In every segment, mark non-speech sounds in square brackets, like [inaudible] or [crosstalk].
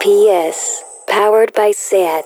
PS, powered by SAT.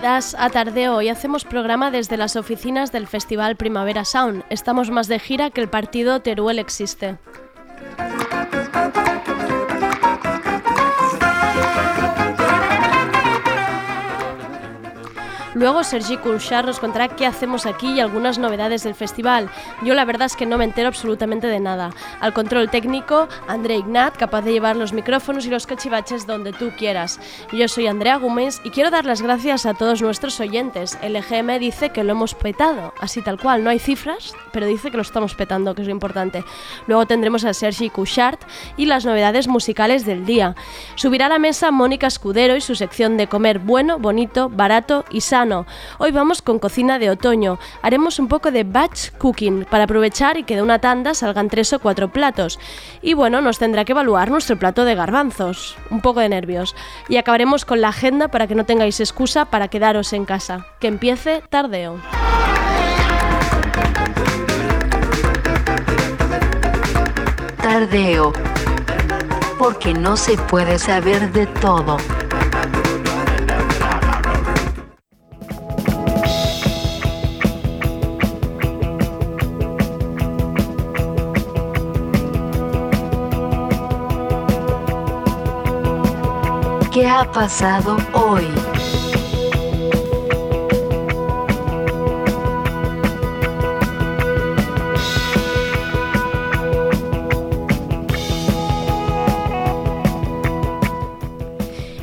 Bienvenidas a Tardeo. Hoy hacemos programa desde las oficinas del Festival Primavera Sound. Estamos más de gira que el partido Teruel existe. Luego Sergi Couchard nos contará qué hacemos aquí y algunas novedades del festival. Yo la verdad es que no me entero absolutamente de nada. Al control técnico, André Ignat, capaz de llevar los micrófonos y los cachivaches donde tú quieras. Yo soy Andrea Gómez y quiero dar las gracias a todos nuestros oyentes. El EGM dice que lo hemos petado, así tal cual. No hay cifras, pero dice que lo estamos petando, que es lo importante. Luego tendremos a Sergi Couchard y las novedades musicales del día. Subirá a la mesa Mónica Escudero y su sección de comer bueno, bonito, barato y sano Hoy vamos con cocina de otoño. Haremos un poco de batch cooking para aprovechar y que de una tanda salgan tres o cuatro platos. Y bueno, nos tendrá que evaluar nuestro plato de garbanzos. Un poco de nervios. Y acabaremos con la agenda para que no tengáis excusa para quedaros en casa. Que empiece tardeo. Tardeo. Porque no se puede saber de todo. Ha pasado hoy?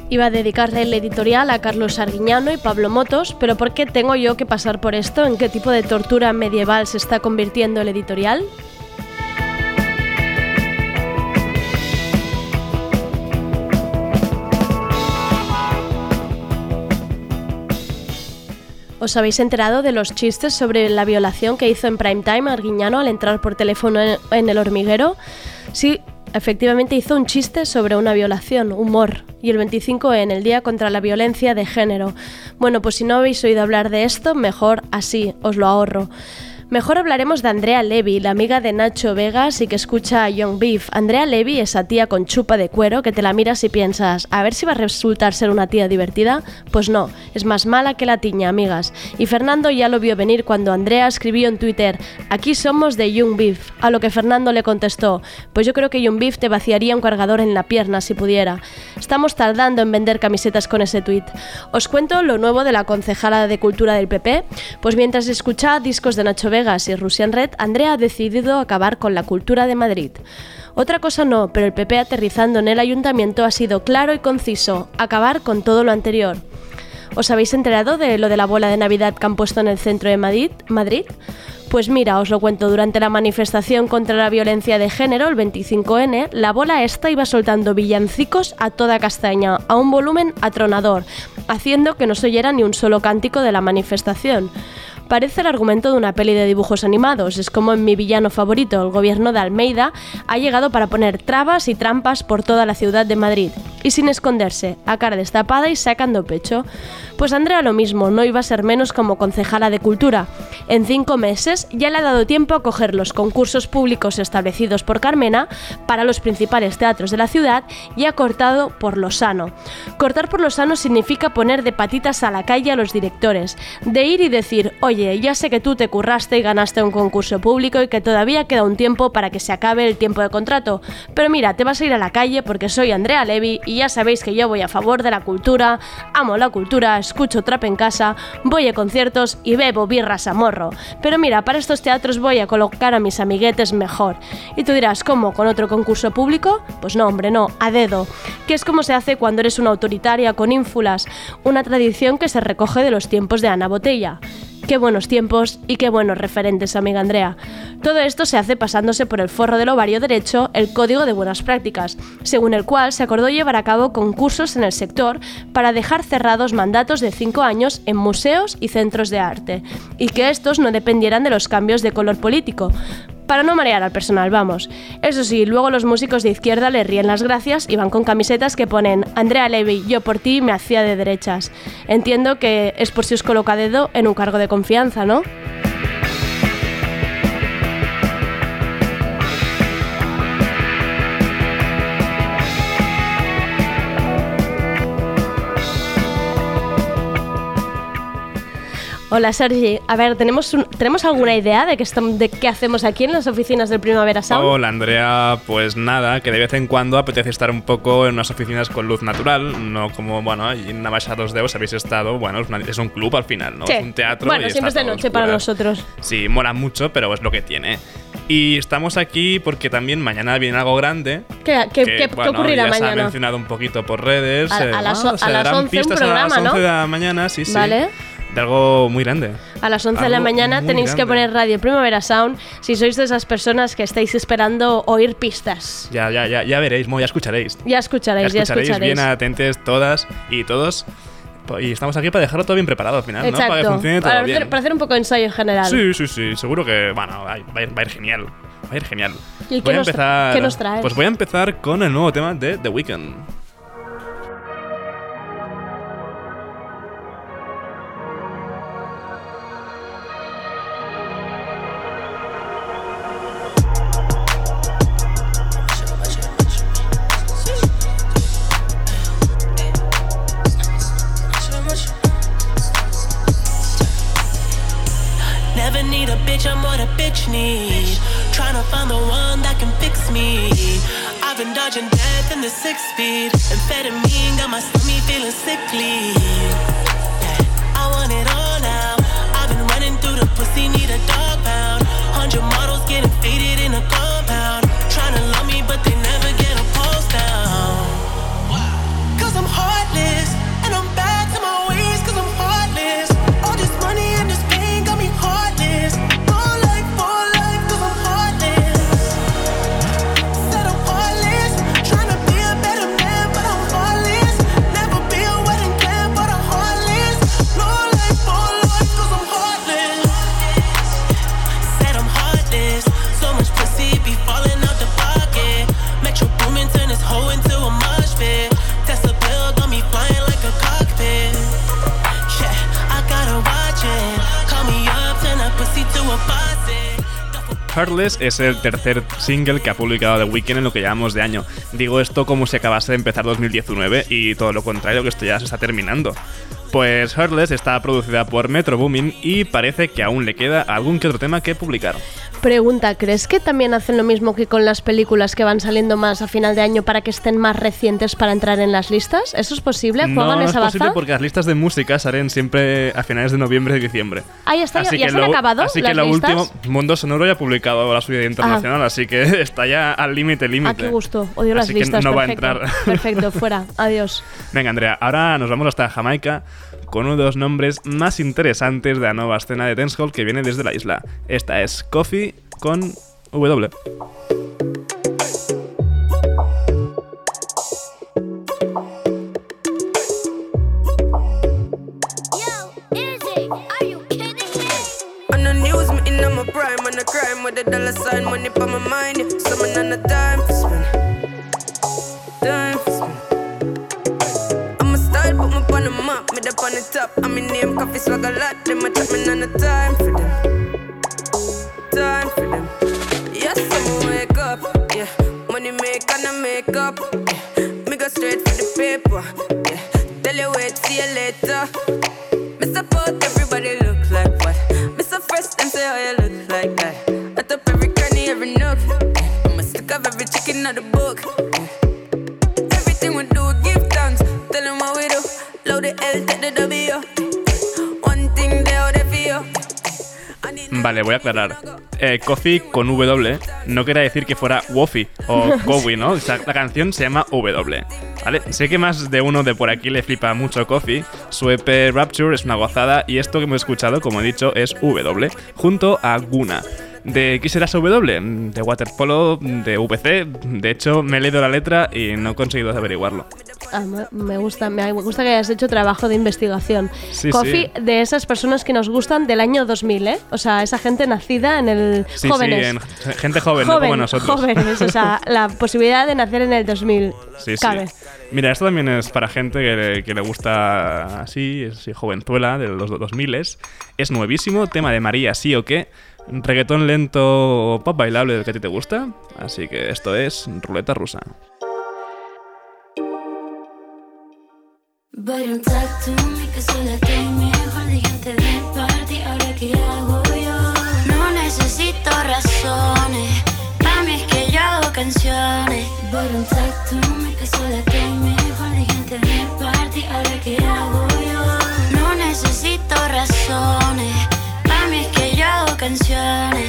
Iba a dedicarle el editorial a Carlos Arguiñano y Pablo Motos, pero ¿por qué tengo yo que pasar por esto? ¿En qué tipo de tortura medieval se está convirtiendo el editorial? ¿Os habéis enterado de los chistes sobre la violación que hizo en prime time Arguiñano al entrar por teléfono en el hormiguero? Sí, efectivamente hizo un chiste sobre una violación, humor, y el 25 en el Día contra la Violencia de Género. Bueno, pues si no habéis oído hablar de esto, mejor así, os lo ahorro. Mejor hablaremos de Andrea Levy, la amiga de Nacho Vegas y que escucha a Young Beef. Andrea Levy, esa tía con chupa de cuero que te la miras y piensas, a ver si va a resultar ser una tía divertida. Pues no, es más mala que la tiña, amigas. Y Fernando ya lo vio venir cuando Andrea escribió en Twitter, aquí somos de Young Beef. A lo que Fernando le contestó, pues yo creo que Young Beef te vaciaría un cargador en la pierna si pudiera. Estamos tardando en vender camisetas con ese tweet. Os cuento lo nuevo de la concejala de Cultura del PP, pues mientras escucha discos de Nacho Vegas y Russian Red, Andrea ha decidido acabar con la cultura de Madrid. Otra cosa no, pero el PP aterrizando en el ayuntamiento ha sido claro y conciso, acabar con todo lo anterior. ¿Os habéis enterado de lo de la bola de Navidad que han puesto en el centro de Madrid? Madrid? Pues mira, os lo cuento, durante la manifestación contra la violencia de género, el 25N, la bola esta iba soltando villancicos a toda castaña, a un volumen atronador, haciendo que no se oyera ni un solo cántico de la manifestación. Parece el argumento de una peli de dibujos animados. Es como en mi villano favorito, el gobierno de Almeida, ha llegado para poner trabas y trampas por toda la ciudad de Madrid. Y sin esconderse, a cara destapada y sacando pecho. Pues Andrea lo mismo, no iba a ser menos como concejala de cultura. En cinco meses ya le ha dado tiempo a coger los concursos públicos establecidos por Carmena para los principales teatros de la ciudad y ha cortado por lo sano. Cortar por lo sano significa poner de patitas a la calle a los directores, de ir y decir, oye, Ya sé que tú te curraste y ganaste un concurso público y que todavía queda un tiempo para que se acabe el tiempo de contrato, pero mira, te vas a ir a la calle porque soy Andrea Levy y ya sabéis que yo voy a favor de la cultura, amo la cultura, escucho trap en casa, voy a conciertos y bebo birras a morro. Pero mira, para estos teatros voy a colocar a mis amiguetes mejor. Y tú dirás, ¿cómo? ¿Con otro concurso público? Pues no, hombre, no, a dedo. Que es como se hace cuando eres una autoritaria con ínfulas, una tradición que se recoge de los tiempos de Ana Botella. Qué buenos tiempos y qué buenos referentes, amiga Andrea. Todo esto se hace pasándose por el forro del ovario derecho el Código de Buenas Prácticas, según el cual se acordó llevar a cabo concursos en el sector para dejar cerrados mandatos de cinco años en museos y centros de arte, y que estos no dependieran de los cambios de color político, para no marear al personal, vamos. Eso sí, luego los músicos de izquierda le ríen las gracias y van con camisetas que ponen Andrea Levy, yo por ti me hacía de derechas. Entiendo que es por si os coloca dedo en un cargo de confianza, ¿no? Hola Sergi, a ver, ¿tenemos, ¿tenemos alguna idea de qué, de qué hacemos aquí en las oficinas del Primavera Sound? Hola Andrea, pues nada, que de vez en cuando apetece estar un poco en unas oficinas con luz natural, no como, bueno, en Navaja dos Dedos habéis estado, bueno, es, un club al final, ¿no? Sí. Es un teatro. Bueno, y siempre es está de todo noche para oscuras. nosotros. Sí, mola mucho, pero es lo que tiene. Y estamos aquí porque también mañana viene algo grande. ¿Qué, qué- que, qué- qué bueno, ocurrirá ya Se ha mañana? mencionado un poquito por redes. A- eh, a las o- se a las darán 11 un programa, a las 11 ¿no? de la mañana, sí, sí. Vale. De algo muy grande. A las 11 de la mañana tenéis que grande. poner Radio Primavera Sound si sois de esas personas que estáis esperando oír pistas. Ya, ya, ya, ya veréis, mo, ya escucharéis. Ya escucharéis, ya ya escucharéis. escucharéis, bien atentes todas y todos. Y estamos aquí para dejarlo todo bien preparado al final, ¿no? Para que Exacto. funcione todo para, bien. hacer, para hacer un poco de ensayo en general. Sí, sí, sí. Seguro que, bueno, va a ir, va a ir- a genial. Va a ir genial. ¿Y qué voy a nos tra- empezar. qué nos traes? Pues voy a empezar con el nuevo tema de The Weeknd. Bitch need. Tryna find the one that can fix me. I've been dodging death in the six speed. Amphetamine got my stomach feeling sickly. Es el tercer single que ha publicado The Weeknd en lo que llamamos de año. Digo esto como si acabase de empezar 2019 y todo lo contrario, que esto ya se está terminando. Pues Heartless está producida por Metro Boomin y parece que aún le queda algún que otro tema que publicar. Pregunta, ¿crees que también hacen lo mismo que con las películas que van saliendo más a final de año para que estén más recientes para entrar en las listas? ¿Eso es posible? No, ¿Juegan no es esa posible baza? porque las listas de música salen siempre a finales de noviembre y diciembre. Ah, ya está, ya- Así ya que se han lo- acabado Así las que lo listas. último, Mundo Sonoro ya ha publicado la suya internacional, así que [laughs] está ya al límite, límite. Ah, qué gusto. Odio las Así que listas. no va a entrar. [laughs] Perfecto, fuera. Adiós. Venga, Andrea, ahora nos vamos hasta Jamaica con uno de los nombres más interesantes de la nueva escena de dancehall que viene desde la isla. Esta es Coffee con W. Crime with dollar sign, money for my mind. Yeah. Summon on the. Time coffee swag a lot. Them a me on the. Time voy a aclarar. Eh, Coffee con W no quería decir que fuera Wofi o [laughs] Cowie, ¿no? O sea, la canción se llama W. ¿Vale? Sé que más de uno de por aquí le flipa mucho Coffee. Su EP Rapture es una gozada y esto que hemos escuchado, como he dicho, es W, junto a Guna. ¿De qué será esa W? De waterpolo, de VC. De hecho, me he leído la letra y no he conseguido averiguarlo. Ah, me- gusta, me gusta que hayas hecho trabajo de investigación. Sí, Coffee, sí. de esas personas que nos gustan del año 2000, ¿eh? O sea, esa gente nacida en el... Sí, jóvenes. sí, en- gente joven, no como nosotros. Jóvenes, o sea, la [laughs] posibilidad de nacer en el 2000 Sí, sí. cabe. Mira, esto también es para gente que le, que le gusta así, así, jovenzuela, de los 2000 Es nuevísimo, tema de María, sí o qué. Reggaetón lento o pop bailable del que a ti te gusta. Así que esto es Ruleta Rusa. No necesito razones No necesito razones canciones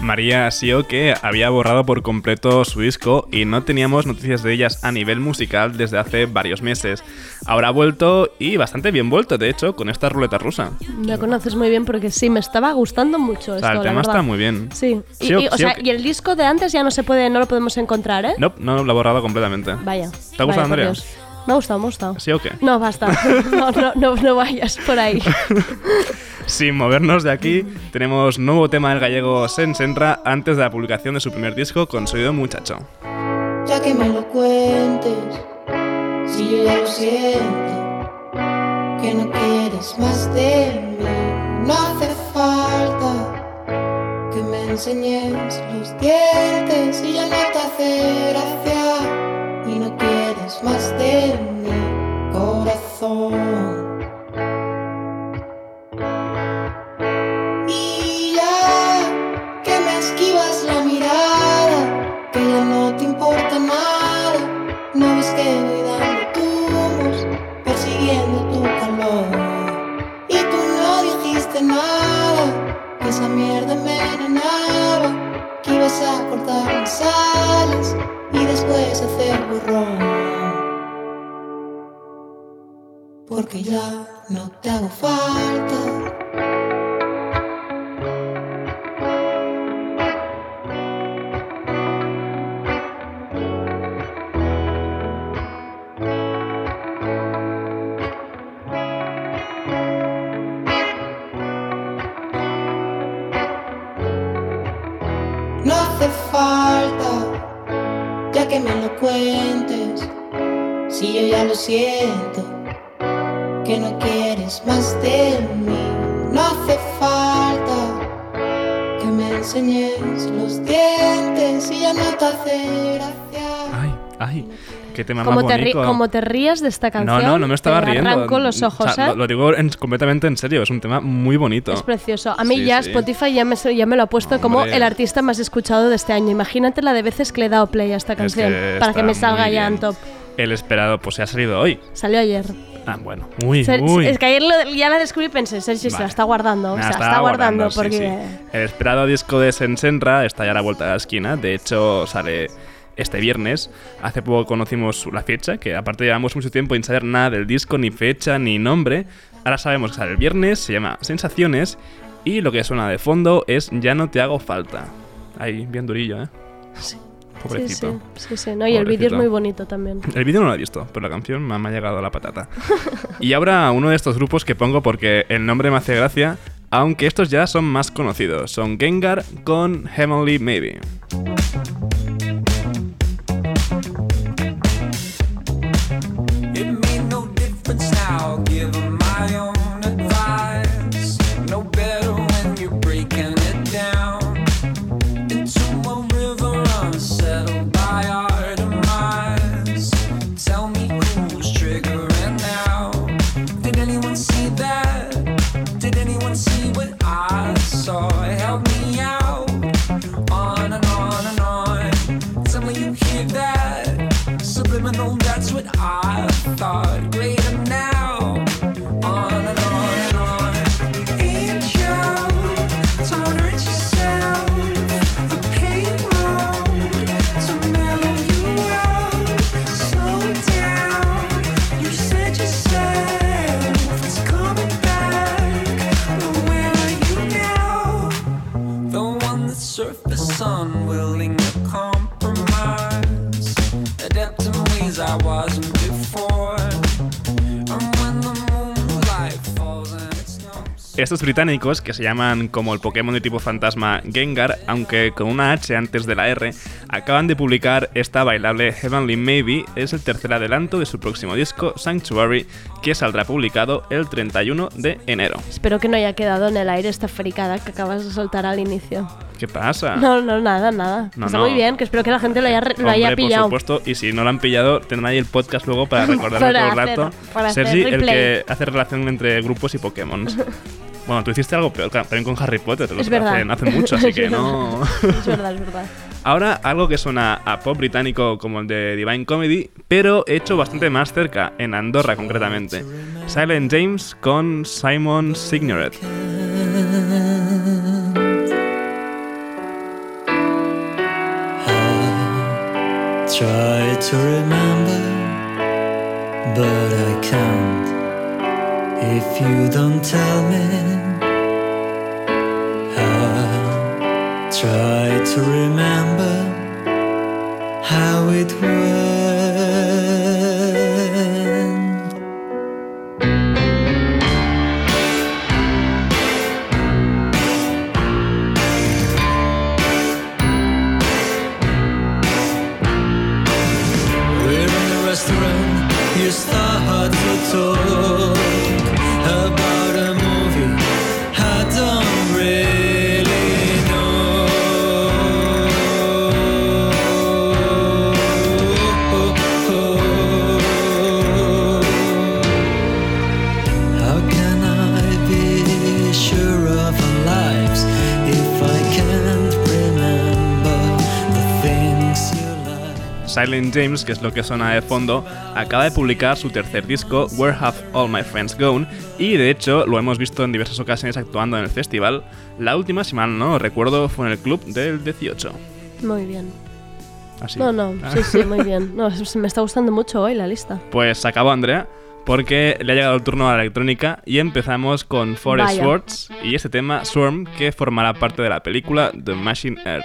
María sí o que había borrado por completo su disco y no teníamos noticias de ellas a nivel musical desde hace varios meses. Ahora ha vuelto y bastante bien vuelto, de hecho, con esta ruleta rusa. Me conoces muy bien porque sí, me estaba gustando mucho O esto, sea, el la tema está muy bien. Sí, y, o sea, el disco de antes ya no se puede, no lo podemos encontrar, ¿eh? No, no lo ha borrado completamente. Vaya. ¿Te ha gustado, Andrea? Me ha gustado, me ha gustado. ¿Sí o qué? No, basta. [laughs] No, no, no, no vayas por ahí. [laughs] Sin movernos de aquí, tenemos nuevo tema del gallego Sen Senra antes de la publicación de su primer disco con Sonido Muchacho. ya que me lo cuentes, si yo ya lo siento, que no quieres más de mí, no hace falta que me enseñes los dientes y ya no te hace gracia más de mi corazón. Y ya que me esquivas la mirada, que ya no te importa nada, no ves que voy dando tumbos, persiguiendo tu calor. Y tú no dijiste nada, que esa mierda me envenenaba, que ibas a cortar mis alas y después hacer borrón. Porque ya no te hago falta. Qué tema Como más te, ri- bonito. como te rías de esta canción. no, no, no me estaba te riendo. arranco los ojos, O sea, ¿eh? lo, lo digo en- completamente en serio, es un tema muy bonito. Es precioso. A mí Sí, ya sí. Spotify ya me, ya me lo ha puesto como el artista más escuchado de este año. Imagínate la de veces que le he dado play a esta Es canción que para que me salga ya en top. El esperado, pues se ha salido hoy. Salió ayer. Ah, bueno, muy, Se- muy. Es que ayer lo- ya la descubrí y pensé, Sergio se la está guardando. Me se la estaba está guardando sí, porque... sí. El esperado disco de Sensenra está ya a la vuelta de la esquina. De hecho, sale este viernes. Hace poco conocimos la fecha, que aparte llevamos mucho tiempo sin saber nada del disco, ni fecha, ni nombre. Ahora sabemos que sale el viernes, se llama Sensaciones Y lo que suena de fondo es Ya no te hago falta. Ahí, bien durillo, ¿eh? Sí. Pobrecito. Sí, sí, sí, sí. No, y el vídeo es muy bonito también. El vídeo no lo he visto, pero la canción me ha, me ha llegado a la patata. [laughs] y ahora uno de estos grupos que pongo porque el nombre me hace gracia, aunque estos ya son más conocidos. Son Gengar con Heavenly Maybe. Británicos, que se llaman como el Pokémon de tipo fantasma Gengar, aunque con una H antes de la R, acaban de publicar esta bailable Heavenly Maybe, es el tercer adelanto de su próximo disco, Sanctuary, que saldrá publicado el 31 de enero. Espero que no haya quedado en el aire esta fricada que acabas de soltar al inicio. ¿Qué pasa? No, no, nada, nada. No, Está no. muy bien, que espero que la gente lo haya, lo Hombre, haya pillado. por supuesto, y si no lo han pillado, tendrán ahí el podcast luego para [laughs] recordarlo todo el rato. para Sergi, el que hace relación entre grupos y Pokémon. [laughs] Bueno, tú hiciste algo peor, claro, también con Harry Potter, te lo verdad. hace, mucho, así [laughs] que no... es verdad, es verdad. [laughs] Ahora, algo que suena a pop británico como el de Divine Comedy, pero hecho bastante más cerca, en Andorra concretamente. Silent James con Simon Signoret. Try to remember, but I can't. If you don't tell me, try to remember how it went. We're in a restaurant, you start to talk Silent James, que es lo que suena de fondo, acaba de publicar su tercer disco, Where Have All My Friends Gone, y de hecho lo hemos visto en diversas ocasiones actuando en el festival. La última, si mal no recuerdo, fue en el club del 18. Muy bien. Así. No, no, sí, sí, [laughs] muy bien. No, me está gustando mucho hoy la lista. Pues se acabó Andrea, porque le ha llegado el turno a la electrónica y empezamos con Forest. Swords y este tema Swarm, que formará parte de la película The Machine Air.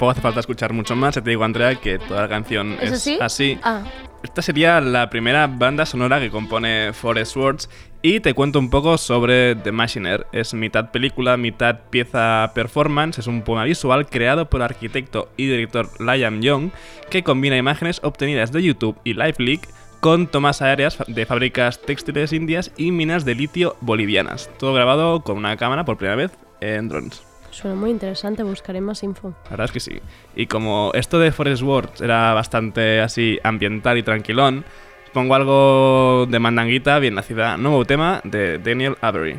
Tampoco hace falta escuchar mucho más, ya te digo Andrea que toda la canción ¿Es así? así. Ah, Esta sería la primera banda sonora que compone Forest Swords y te cuento un poco sobre The Machiner. Es mitad película, mitad pieza performance, es un poema visual creado por el arquitecto y director Liam Young que combina imágenes obtenidas de YouTube y LiveLeak con tomas aéreas de fábricas textiles indias y minas de litio bolivianas. Todo grabado con una cámara por primera vez en drones. Suena muy interesante, buscaré más info. La verdad es que sí. Y como esto de Forest Words era bastante así ambiental y tranquilón, pongo algo de mandanguita bien nacida. Nuevo tema de Daniel Avery.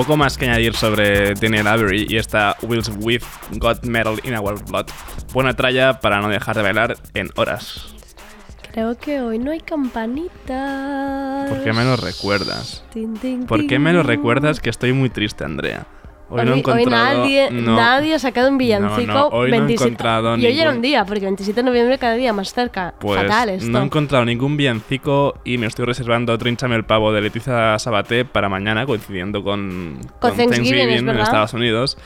Poco más que añadir sobre Daniel Avery y esta Wills With Got Metal in Our Blood. Buena tralla para no dejar de bailar en horas. Creo que hoy no hay campanitas. ¿Por qué me lo recuerdas? Tin, ¿Por qué me lo recuerdas que estoy muy triste, Andrea? Hoy, Hoy, no he hoy encontrado... nadie, no. nadie ha sacado un villancico. No, hoy no he 27 encontrado y hoy era un día, porque 27 de noviembre cada día más cerca. Pues Fatal esto. no he encontrado ningún villancico y me estoy reservando Trinchame el pavo de Leticia Sabaté para mañana, coincidiendo con, Con Thanksgiving, es en. Estados Unidos.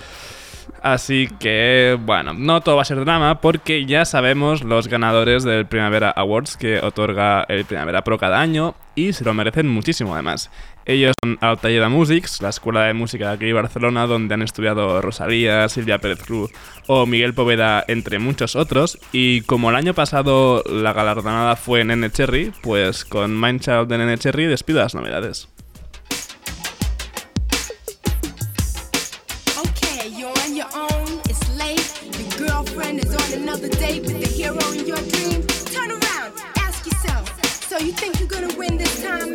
Así que, bueno, no todo va a ser drama porque ya sabemos los ganadores del Primavera Awards que otorga el Primavera Pro cada año y se lo merecen muchísimo además. Ellos son Altalleda Musics, la escuela de música de aquí de Barcelona, donde han estudiado Rosalía, Silvia Pérez Cruz o Miguel Poveda, entre muchos otros. Y como el año pasado la galardonada fue Nene Cherry, pues con Mindchild de Nene Cherry despido las novedades. So you think you're gonna win this time?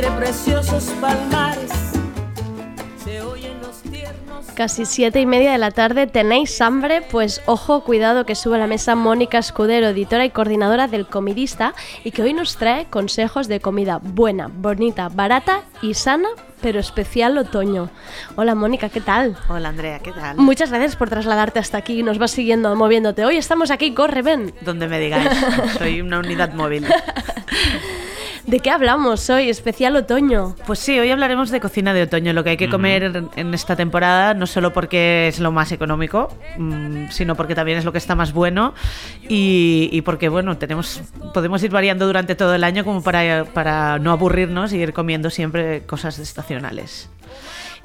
Entre preciosos palmares, se oyen los tiernos. Casi siete y media de la tarde, ¿tenéis hambre? Pues ojo, cuidado que sube a la mesa Mónica Escudero, editora y coordinadora del Comidista, y que hoy nos trae consejos de comida buena, bonita, barata y sana, pero especial otoño. Hola Mónica, ¿qué tal? Hola Andrea, ¿qué tal? Muchas gracias por trasladarte hasta aquí y nos vas siguiendo, moviéndote. Hoy estamos aquí, corre, ven. Donde me digáis, soy una unidad móvil. [laughs] ¿De qué hablamos hoy? Especial otoño. Pues sí, hoy hablaremos de cocina de otoño, lo que hay que comer en- en esta temporada, no solo porque es lo más económico, mm, sino porque también es lo que está más bueno y, y porque, bueno, tenemos, podemos ir variando durante todo el año como para, para no aburrirnos y ir comiendo siempre cosas estacionales.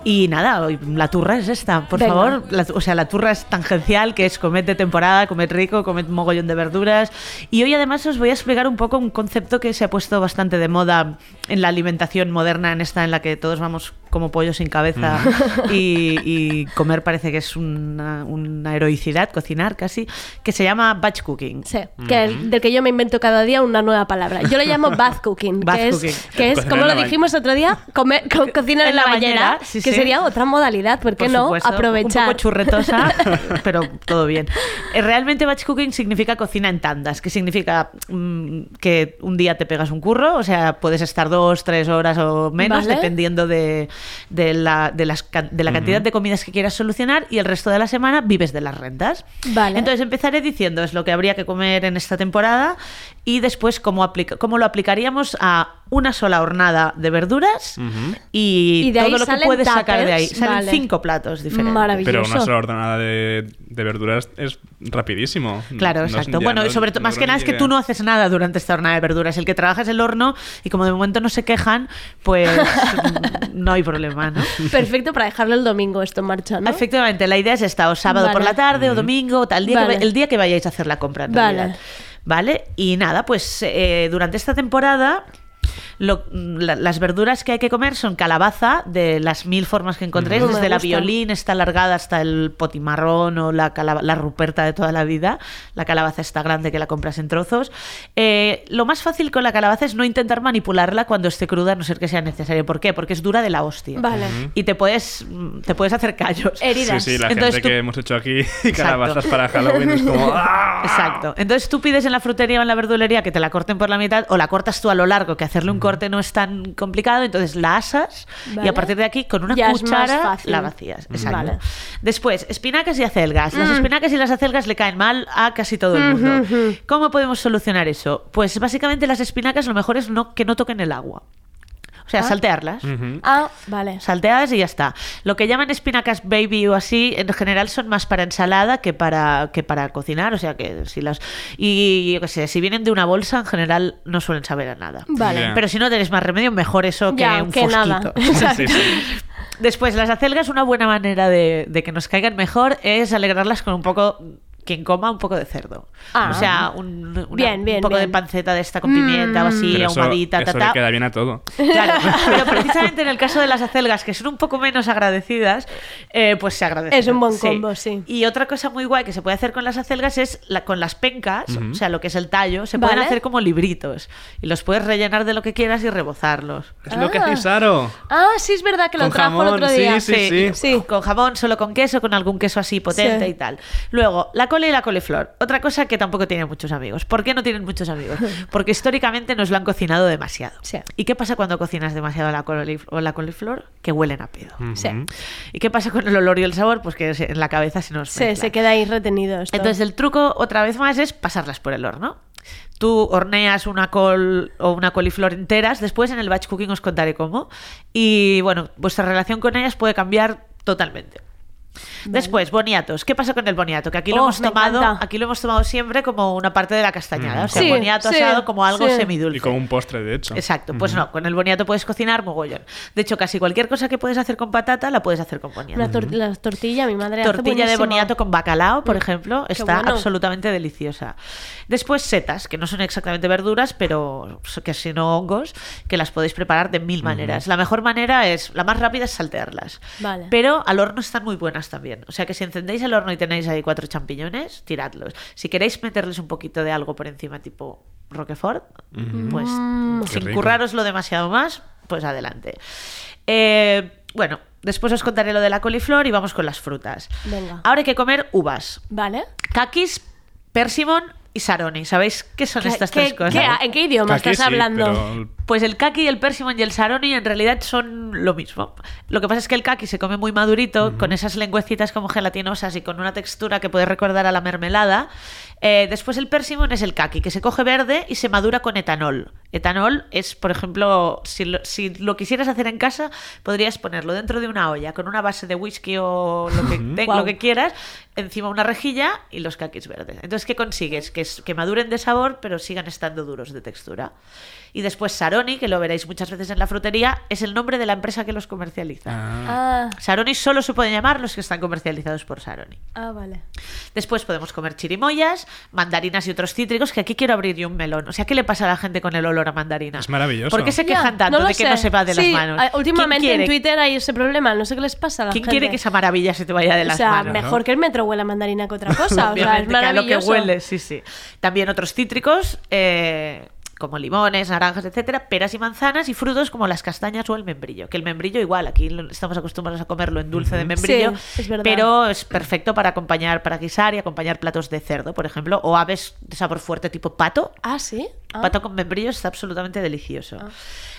Y nada, hoy la turra es esta, por Venga. favor. La- o sea, la turra es tangencial, que es comed de temporada, comed rico, comed mogollón de verduras. Y hoy además os voy a explicar un poco un concepto que se ha puesto bastante de moda en la alimentación moderna, en esta en la que todos vamos como pollos sin cabeza [laughs] y, y comer parece que es una, una heroicidad, cocinar casi, que se llama batch cooking. Sí, que el- del que yo me invento cada día una nueva palabra. Yo lo llamo bath cooking, Bath que, cooking. es, que es, Cocinar como en lo dijimos otro día, comer, co- [laughs] cocinar en, la bañera, sí, que sí. sería otra modalidad, ¿por qué Por no? supuesto, Aprovechar. Un poco churretosa, [laughs] pero todo bien. Eh, Realmente batch cooking significa cocina en tandas, que significa mm, que un día te pegas un curro, o sea, puedes estar dos, tres horas o menos, Vale. dependiendo de, de la, de, las can- de la cantidad de comidas que quieras solucionar, y el resto de la semana vives de las rentas. Vale. Entonces empezaré diciendo es lo que habría que comer en esta temporada y después cómo, aplica- cómo lo aplicaríamos a una sola hornada de verduras y, Y de ahí todo lo que puedes sacar de ahí. Salen vale. cinco platos diferentes. Maravilloso. Pero una sola ordenada de, de verduras es rapidísimo. Claro, No exacto. bueno, no- y sobre todo, no más que nada es que tú no haces nada durante esta hornada de verduras. El que trabaja es el horno y como de momento no se quejan, pues [laughs] no hay problema, ¿no? Perfecto para dejarlo el domingo esto en marcha, ¿no? Efectivamente, la idea es esta, o sábado por la tarde, o domingo, o tal día Vale. el día que vayáis a hacer la compra. En Vale. realidad. Vale, y nada, pues eh, durante esta temporada. Lo- la- las verduras que hay que comer son calabaza de las mil formas que encontréis. Me desde la violín, está alargada hasta el potimarrón o la, calaba- la ruperta de toda la vida. La calabaza está grande que la compras en trozos. Eh, lo más fácil con la calabaza es no intentar manipularla cuando esté cruda, a no ser que sea necesario. ¿Por qué? Porque es dura de la hostia. Vale. Y te puedes, te puedes hacer callos. Heridas. Sí, sí, la Entonces gente tú- que hemos hecho aquí [laughs] calabazas para Halloween es como... [laughs] ¡ah! Exacto. Entonces tú pides en la frutería o en la verdulería que te la corten por la mitad o la cortas tú a lo largo, que hacerle un corte no es tan complicado, entonces la asas y a partir de aquí con una Ya cuchara la vacías. Exacto. Vale. Después, espinacas y acelgas. Las Mm. espinacas y las acelgas le caen mal a casi todo el mundo. ¿Cómo podemos solucionar eso? Pues básicamente las espinacas lo mejor es no, que no toquen el agua. O sea, Ah. saltearlas. Ah, vale. Salteadas y ya está. Lo que llaman espinacas baby o así, en general son más para ensalada que para, que para cocinar. O sea que si las. Y yo qué sé, si vienen de una bolsa, en general no suelen saber a nada. Vale. Pero si no tenéis más remedio, mejor eso que un que fosquito. [laughs] nada. Sí, sí. Después, las acelgas, una buena manera de, de que nos caigan mejor es alegrarlas con un poco. Quien coma un poco de cerdo. Ah. o sea, un, una- Bien, bien, un poco de panceta de esta con pimienta o así, Pero eso, ahumadita, eso ta, le queda bien a todo. Claro, [laughs] pero precisamente en el caso de las acelgas, que son un poco menos agradecidas, eh, pues se agradece. Es un buen combo, sí. Y otra cosa muy guay que se puede hacer con las acelgas es la, con las pencas, o sea, lo que es el tallo, se pueden hacer como libritos. Y los puedes rellenar de lo que quieras y rebozarlos. Es lo que Ah. hace Saro. Ah, sí, es verdad que lo Con trajo el otro sí, día. sí, sí. Con jamón, solo con queso, con algún queso así potente Sí. y tal. Luego, la y la coliflor. Otra cosa que tampoco tiene muchos amigos. ¿Por qué no tienen muchos amigos? [laughs] Porque históricamente nos lo han cocinado demasiado. Sí. ¿Y qué pasa cuando cocinas demasiado la colif- o la coliflor? Que huelen a pedo. Sí. ¿Y qué pasa con el olor y el sabor? Pues que en la cabeza se nos Sí, se queda ahí retenido esto. Entonces el truco, otra vez más, es pasarlas por el horno. Tú horneas una col o una coliflor enteras, después en el batch cooking os contaré cómo. Y bueno, vuestra relación con ellas puede cambiar totalmente. Después, boniatos. ¿Qué pasa con el boniato? Que aquí lo Oh, hemos tomado, encanta. aquí lo hemos tomado siempre como una parte de la castañada. O sea, Sí, boniato sí, asado como algo sí. semidulce. Y como un postre, de hecho. Exacto, pues no, con el boniato puedes cocinar mogollón. De hecho, casi cualquier cosa que puedes hacer con patata la puedes hacer con boniato. Una tor- la tortilla, mi madre hace Tortilla de boniato con bacalao, por Mm, ejemplo, está bueno. absolutamente deliciosa. Después setas, que no son exactamente verduras, pero que sino hongos, que las podéis preparar de mil maneras. La mejor manera es, la más rápida es saltearlas. Vale. Pero al horno están muy buenas también. O sea que si encendéis el horno y tenéis ahí cuatro champiñones, tiradlos. Si queréis meterles un poquito de algo por encima, tipo Roquefort, pues Qué sin rico. curraroslo demasiado más, pues adelante. Eh, bueno, después os contaré lo de la coliflor y vamos con las frutas. Venga. Ahora hay que comer uvas. Vale. Kakis, persimón y saroni. ¿Sabéis qué son ¿Qué- estas qué- tres cosas? qué- ¿En qué idioma estás sí, hablando? pero Pues el kaki, el persimón y el saroni en realidad son lo mismo. Lo que pasa es que el kaki se come muy madurito, con esas lengüecitas como gelatinosas y con una textura que puede recordar a la mermelada. Eh, después el persimón es el kaki, que se coge verde y se madura con etanol. Etanol es, por ejemplo, si lo, si lo quisieras hacer en casa, podrías ponerlo dentro de una olla con una base de whisky o lo que, te- lo que quieras, encima una rejilla y los kakis verdes. Entonces, ¿qué consigues? Que, es- que maduren de sabor, pero sigan estando duros de textura. Y después Saroni, que lo veréis muchas veces en la frutería, es el nombre de la empresa que los comercializa. Ah, Saroni solo se pueden llamar los que están comercializados por Saroni. ah, vale. Después podemos comer chirimoyas, mandarinas y otros cítricos, que aquí quiero abrir yo un melón. O sea, ¿qué le pasa a la gente con el olor a mandarina? Es maravilloso. ¿Por qué se quejan tanto de que sé. no se va de Sí, las manos? ah, Últimamente ¿Quién quiere, en Twitter hay ese problema, no sé qué les pasa a la ¿quién gente. quiere que esa maravilla se te vaya de O las sea, manos? mejor que el metro huela a mandarina que otra cosa. o sea, [laughs] es Obviamente, que a lo que maravilloso. huele, sí, sí. También otros cítricos, eh, como limones, naranjas, etcétera, peras y manzanas, y frutos como las castañas o el membrillo. Que el membrillo, igual, aquí estamos acostumbrados a comerlo en dulce de membrillo, Sí, es verdad. pero es perfecto para acompañar, para guisar y acompañar platos de cerdo, por ejemplo, o aves de sabor fuerte tipo pato. Ah, sí. Ah. Pato con membrillo está absolutamente delicioso.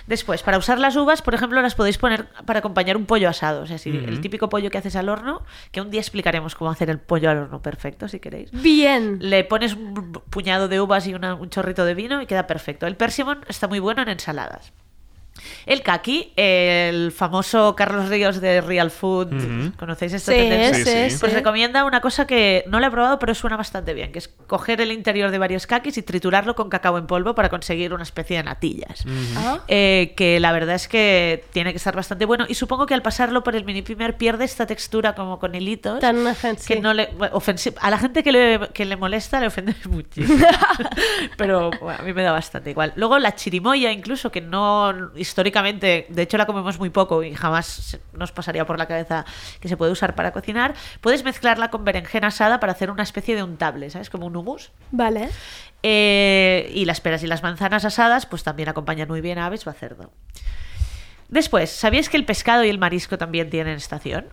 Después, para usar las uvas, por ejemplo, las podéis poner para acompañar un pollo asado. O sea, si el típico pollo que haces al horno, que un día explicaremos cómo hacer el pollo al horno perfecto, si queréis. Bien. Le pones un puñado de uvas y una- un chorrito de vino y queda perfecto. El persimmon está muy bueno en ensaladas. El kaki, el famoso Carlos Ríos de Real Food. ¿conocéis esta Sí, tendencia? sí, sí. Pues recomienda una cosa que no la he probado, pero suena bastante bien, que es coger el interior de varios kakis y triturarlo con cacao en polvo para conseguir una especie de natillas. Ah. Eh, que la verdad es que tiene que estar bastante bueno y supongo que al pasarlo por el mini primer pierde esta textura como con hilitos Tan que no le ofensi- a la gente que le, que le molesta le ofende [laughs] muchísimo [laughs] pero bueno, a mí me da bastante igual luego la chirimoya incluso que no históricamente de hecho la comemos muy poco y jamás nos pasaría por la cabeza que se puede usar para cocinar puedes mezclarla con berenjena asada para hacer una especie de untable sabes como un hummus Vale. eh, y las peras y las manzanas asadas, pues también acompañan muy bien a aves o a cerdo. Después, ¿sabíais que el pescado y el marisco también tienen estación?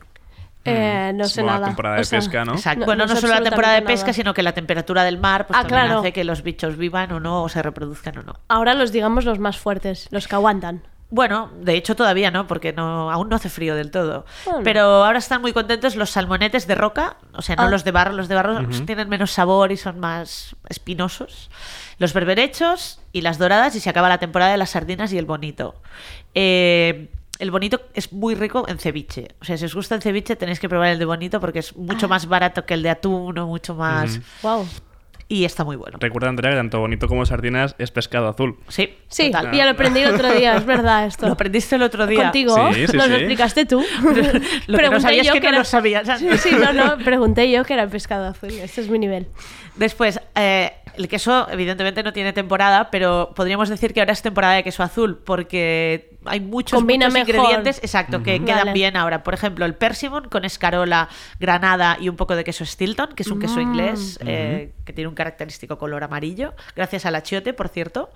Eh, no sé nada. temporada O de sea, pesca, ¿no? Exacto. No- bueno, no solo la temporada de pesca, nada. sino que la temperatura del mar pues, Ah, también claro. hace que los bichos vivan o no, o se reproduzcan o no. Ahora los digamos los más fuertes, los que aguantan. Bueno, de hecho todavía no, porque no, aún no hace frío del todo. Bueno. Pero ahora están muy contentos los salmonetes de roca, o sea, no Ah. los de barro, los de barro tienen menos sabor y son más espinosos. Los berberechos y las doradas y se acaba la temporada de las sardinas y el bonito. Eh, el bonito es muy rico en ceviche. O sea, si os gusta el ceviche tenéis que probar el de bonito porque es mucho Ah. más barato que el de atún o mucho más... Wow. Y está muy bueno. Recuerda, Andrea, que tanto bonito como sardinas es pescado azul. Sí, Sí, total. ya lo aprendí el otro día, es verdad [laughs] esto. Lo aprendiste el otro día. Contigo, Sí, sí, nos lo explicaste tú. [laughs] Lo que no [laughs] Pregunté sabías yo que no era- lo sabías Sí, sí, no, no, pregunté yo que era el pescado azul. Este es mi nivel. Después, eh, el queso evidentemente no tiene temporada, pero podríamos decir que ahora es temporada de queso azul porque hay muchos, ingredientes exacto, que quedan Vale. bien ahora. Por ejemplo, el persimmon con escarola, granada y un poco de queso Stilton, que es un queso Mm. inglés eh, que tiene un característico color amarillo, gracias al achiote, por cierto.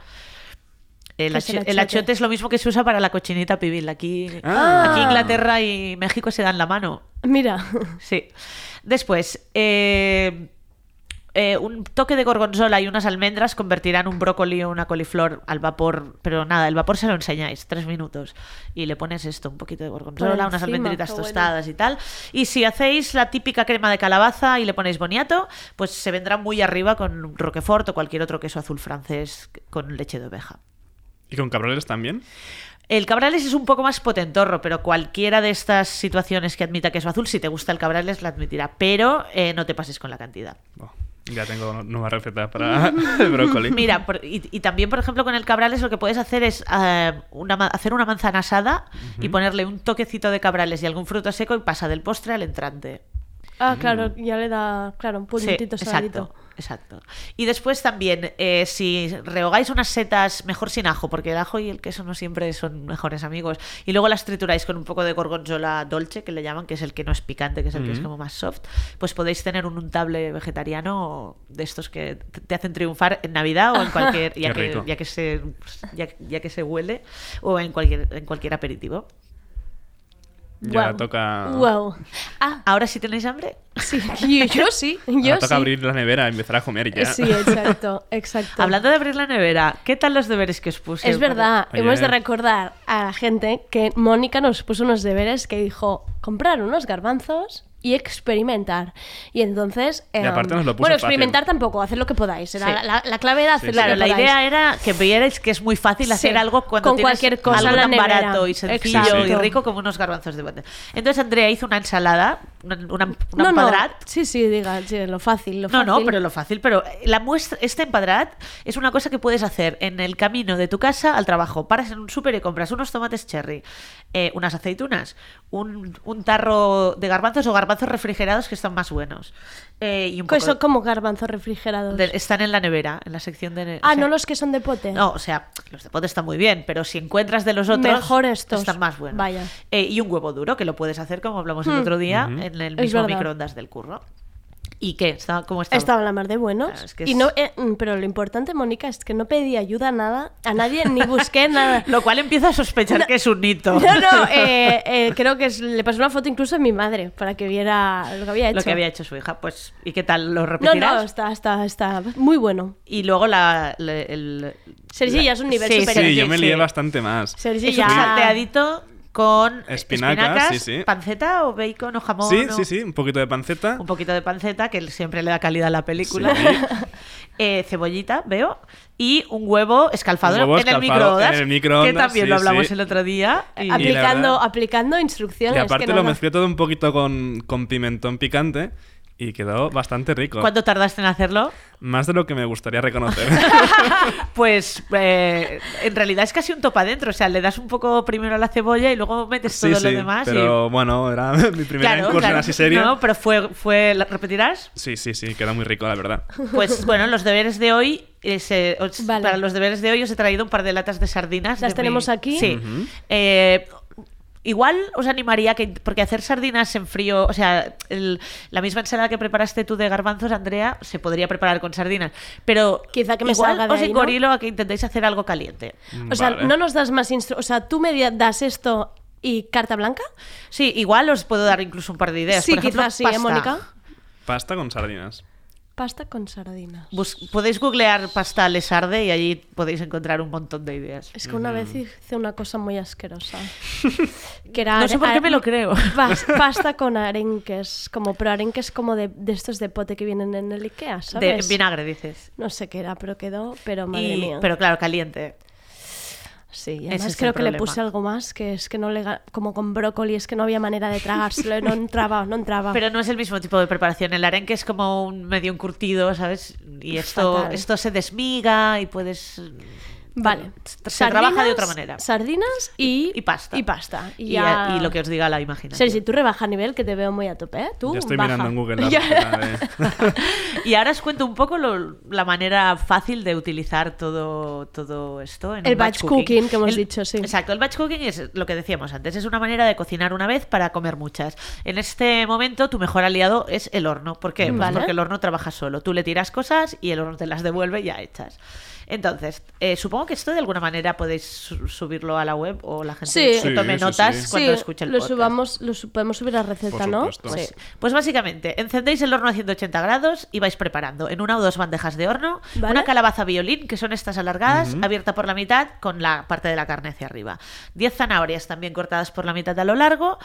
El, ¿Qué es el achi- el achiote? achiote es lo mismo que se usa para la cochinita pibil. Aquí, Ah. aquí Inglaterra y México se dan la mano. Mira, Sí. Después, eh, eh, un toque de gorgonzola y unas almendras convertirán un brócoli o una coliflor al vapor. Pero nada, el vapor se lo enseñáis, tres minutos. Y le pones esto, un poquito de gorgonzola, unas almendritas bueno. tostadas y tal. Y si hacéis la típica crema de calabaza y le ponéis boniato, pues se vendrá muy arriba con roquefort o cualquier otro queso azul francés con leche de oveja. ¿Y con cabrales también? El cabrales es un poco más potentorro, pero cualquiera de estas situaciones que admita queso azul, si te gusta el cabrales, la admitirá. Pero eh, no te pases con la cantidad. Oh, ya tengo nueva receta para [laughs] el brócoli. Mira, por- y, y también, por ejemplo, con el cabrales lo que puedes hacer es eh, una hacer una manzana asada y ponerle un toquecito de cabrales y algún fruto seco y pasa del postre al entrante. ah, claro, ya le da, claro, un Mm. Sí, puntito saladito. exacto, exacto. Y después también, eh, si rehogáis unas setas, mejor sin ajo, porque el ajo y el queso no siempre son mejores amigos, y luego las trituráis con un poco de gorgonzola dolce, que le llaman, que es el que no es picante, que es el que es Mm. como más soft, pues podéis tener un untable vegetariano de estos que te hacen triunfar en Navidad o en cualquier, [laughs] ya que, ya que se ya, ya que se huele, o en cualquier, en cualquier aperitivo. Ya toca. Wow. Ah, Ahora sí tenéis hambre. sí, yo, yo sí, [laughs] yo Ahora toca sí. abrir la nevera y empezar a comer ya. Sí, exacto, [laughs] exacto. Hablando de abrir la nevera, ¿qué tal los deberes que os puse? Es verdad, Oye. hemos de recordar a la gente que Mónica nos puso unos deberes que dijo comprar unos garbanzos y experimentar. Y entonces... Y eh, aparte nos lo puso Bueno, fácil. experimentar tampoco, hacer lo que podáis. Era Sí. la, la- la clave era hacer Claro, lo que la podáis. idea era que vierais que es muy fácil hacer Sí, algo cuando con tienes cualquier cosa algo tan nevera. barato y sencillo Exacto. y rico como unos garbanzos de bote. Entonces Andrea hizo una ensalada, una, una, una No, no, empedrat. sí, sí, diga, sí, lo fácil, lo No, no, fácil. pero lo fácil, pero la muestra, este empadrat es una cosa que puedes hacer en el camino de tu casa al trabajo. Paras en un súper y compras unos tomates cherry, eh, unas aceitunas, un, un tarro de garbanzos o garbanzos refrigerados que están más buenos. eh, y un Que poco son como garbanzos refrigerados. de- están en la nevera, en la sección de... ah, o sea, no los que son de pote. no, o sea, los de pote están muy bien, pero si encuentras de los otros, Mejor estos. están más buenos. Vaya. Eh, y un huevo duro, que lo puedes hacer como hablamos el Hmm. otro día, Ujú. en el mismo microondas del curro. ¿Y qué? ¿Está, ¿Cómo está? Estaba la mar de buenos. Claro, es que y es- no, eh, mm, pero lo importante, Mónica, es que no pedí ayuda a nada, a nadie, ni busqué [laughs] nada. Lo cual empieza a sospechar que es un hito. No, no, [laughs] eh, eh, creo que es- le pasé una foto incluso a mi madre para que viera lo que había hecho. Lo que había hecho su hija. Pues, ¿y qué tal? ¿Lo repetirás? no, está, está, está muy bueno. Y luego la... la- el, Sergi la- ya es un nivel sí, superior. Sí, yo me lié sí. bastante más. Sergi Es ya... un salteadito con Espinacas, espinacas, sí, sí. panceta o bacon o jamón. Sí, o- sí, sí, un poquito de panceta. Un poquito de panceta, que siempre le da calidad a la película. Sí. [laughs] Eh, cebollita, veo. Y un huevo escalfado, Un huevo en, el escalfado microondas, en el microondas, Que también sí, lo hablamos sí. el otro día. y- Y aplicando, verdad- aplicando instrucciones. Y aparte que lo no- mezclé todo un poquito con, con pimentón picante y quedó bastante rico. ¿Cuánto tardaste en hacerlo? Más de lo que me gustaría reconocer. [laughs] Pues eh, en realidad es casi un topa adentro. O sea, le das un poco primero a la cebolla y luego metes sí, todo sí, lo demás. y- pero bueno, era [laughs] mi primera Claro, incursión claro. así seria. No, pero fue, fue ¿la ¿repetirás? Sí, sí, sí, queda muy rico, la verdad. Pues bueno, los deberes de hoy, eh, os- Vale. para los deberes de hoy os he traído un par de latas de sardinas. ¿Las de mi- tenemos aquí? Sí. Ujú. Eh, igual os animaría que, porque hacer sardinas en frío, o sea, el- la misma ensalada que preparaste tú de garbanzos, Andrea, se podría preparar con sardinas. Pero Quizá que me igual salga de os ahí, ¿no? a que intentéis hacer algo caliente. O sea, Vale. no nos das más instru... O sea, tú me das esto y carta blanca. Sí, igual os puedo dar incluso un par de ideas. sí, Por ejemplo, quizás sí, ¿eh. Mónica? Pasta con sardinas. Pasta con sardinas. Bus- podéis googlear pasta lesarde y allí podéis encontrar un montón de ideas. Es que una vez hice una cosa muy asquerosa. [laughs] Que era No sé por qué me lo creo. [laughs] pas- [laughs] Pasta con arenques, como pero arenques como de, de estos de pote que vienen en el Ikea, De ¿sabes? vinagre, dices. No sé qué era, pero quedó, pero madre Y- mía. Pero claro, caliente. Sí, y además es creo que le puse algo más, que es que no le como con brócoli, es que no había manera de tragárselo, no entraba, no entraba. Pero no es el mismo tipo de preparación. El arenque es como un medio encurtido, ¿sabes? Y esto, Fatal. esto se desmiga y puedes... Vale. Se trabaja de otra manera. Sardinas y, Y pasta. Y pasta. Y, Y, ya- y lo que os diga la imaginación. Sergi, tú rebaja nivel, que te veo muy a tope, ¿eh? Tú Ya estoy baja. mirando en Google [laughs] de- [laughs] Y ahora os cuento un poco lo- la manera fácil de utilizar todo, todo esto. En El un batch cooking que hemos El- dicho, sí. Exacto, el batch cooking es lo que decíamos antes, es una manera de cocinar una vez para comer muchas. En este momento tu mejor aliado es el horno. ¿Por qué? Pues Vale. porque el horno trabaja solo. Tú le tiras cosas y el horno te las devuelve ya hechas. Entonces, eh, supongo que esto de alguna manera podéis su- subirlo a la web o la gente Sí. que Sí, tome sí, notas sí. cuando Sí, escuche el lo podcast. subamos, lo su- podemos subir a receta, Por ¿no? Pues, Sí. pues básicamente, encendéis el horno a 180 grados y vais preparando en una o dos bandejas de horno Vale. una calabaza violín, que son estas alargadas, abierta por la mitad con la parte de la carne hacia arriba. 10 zanahorias también cortadas por la mitad a lo largo.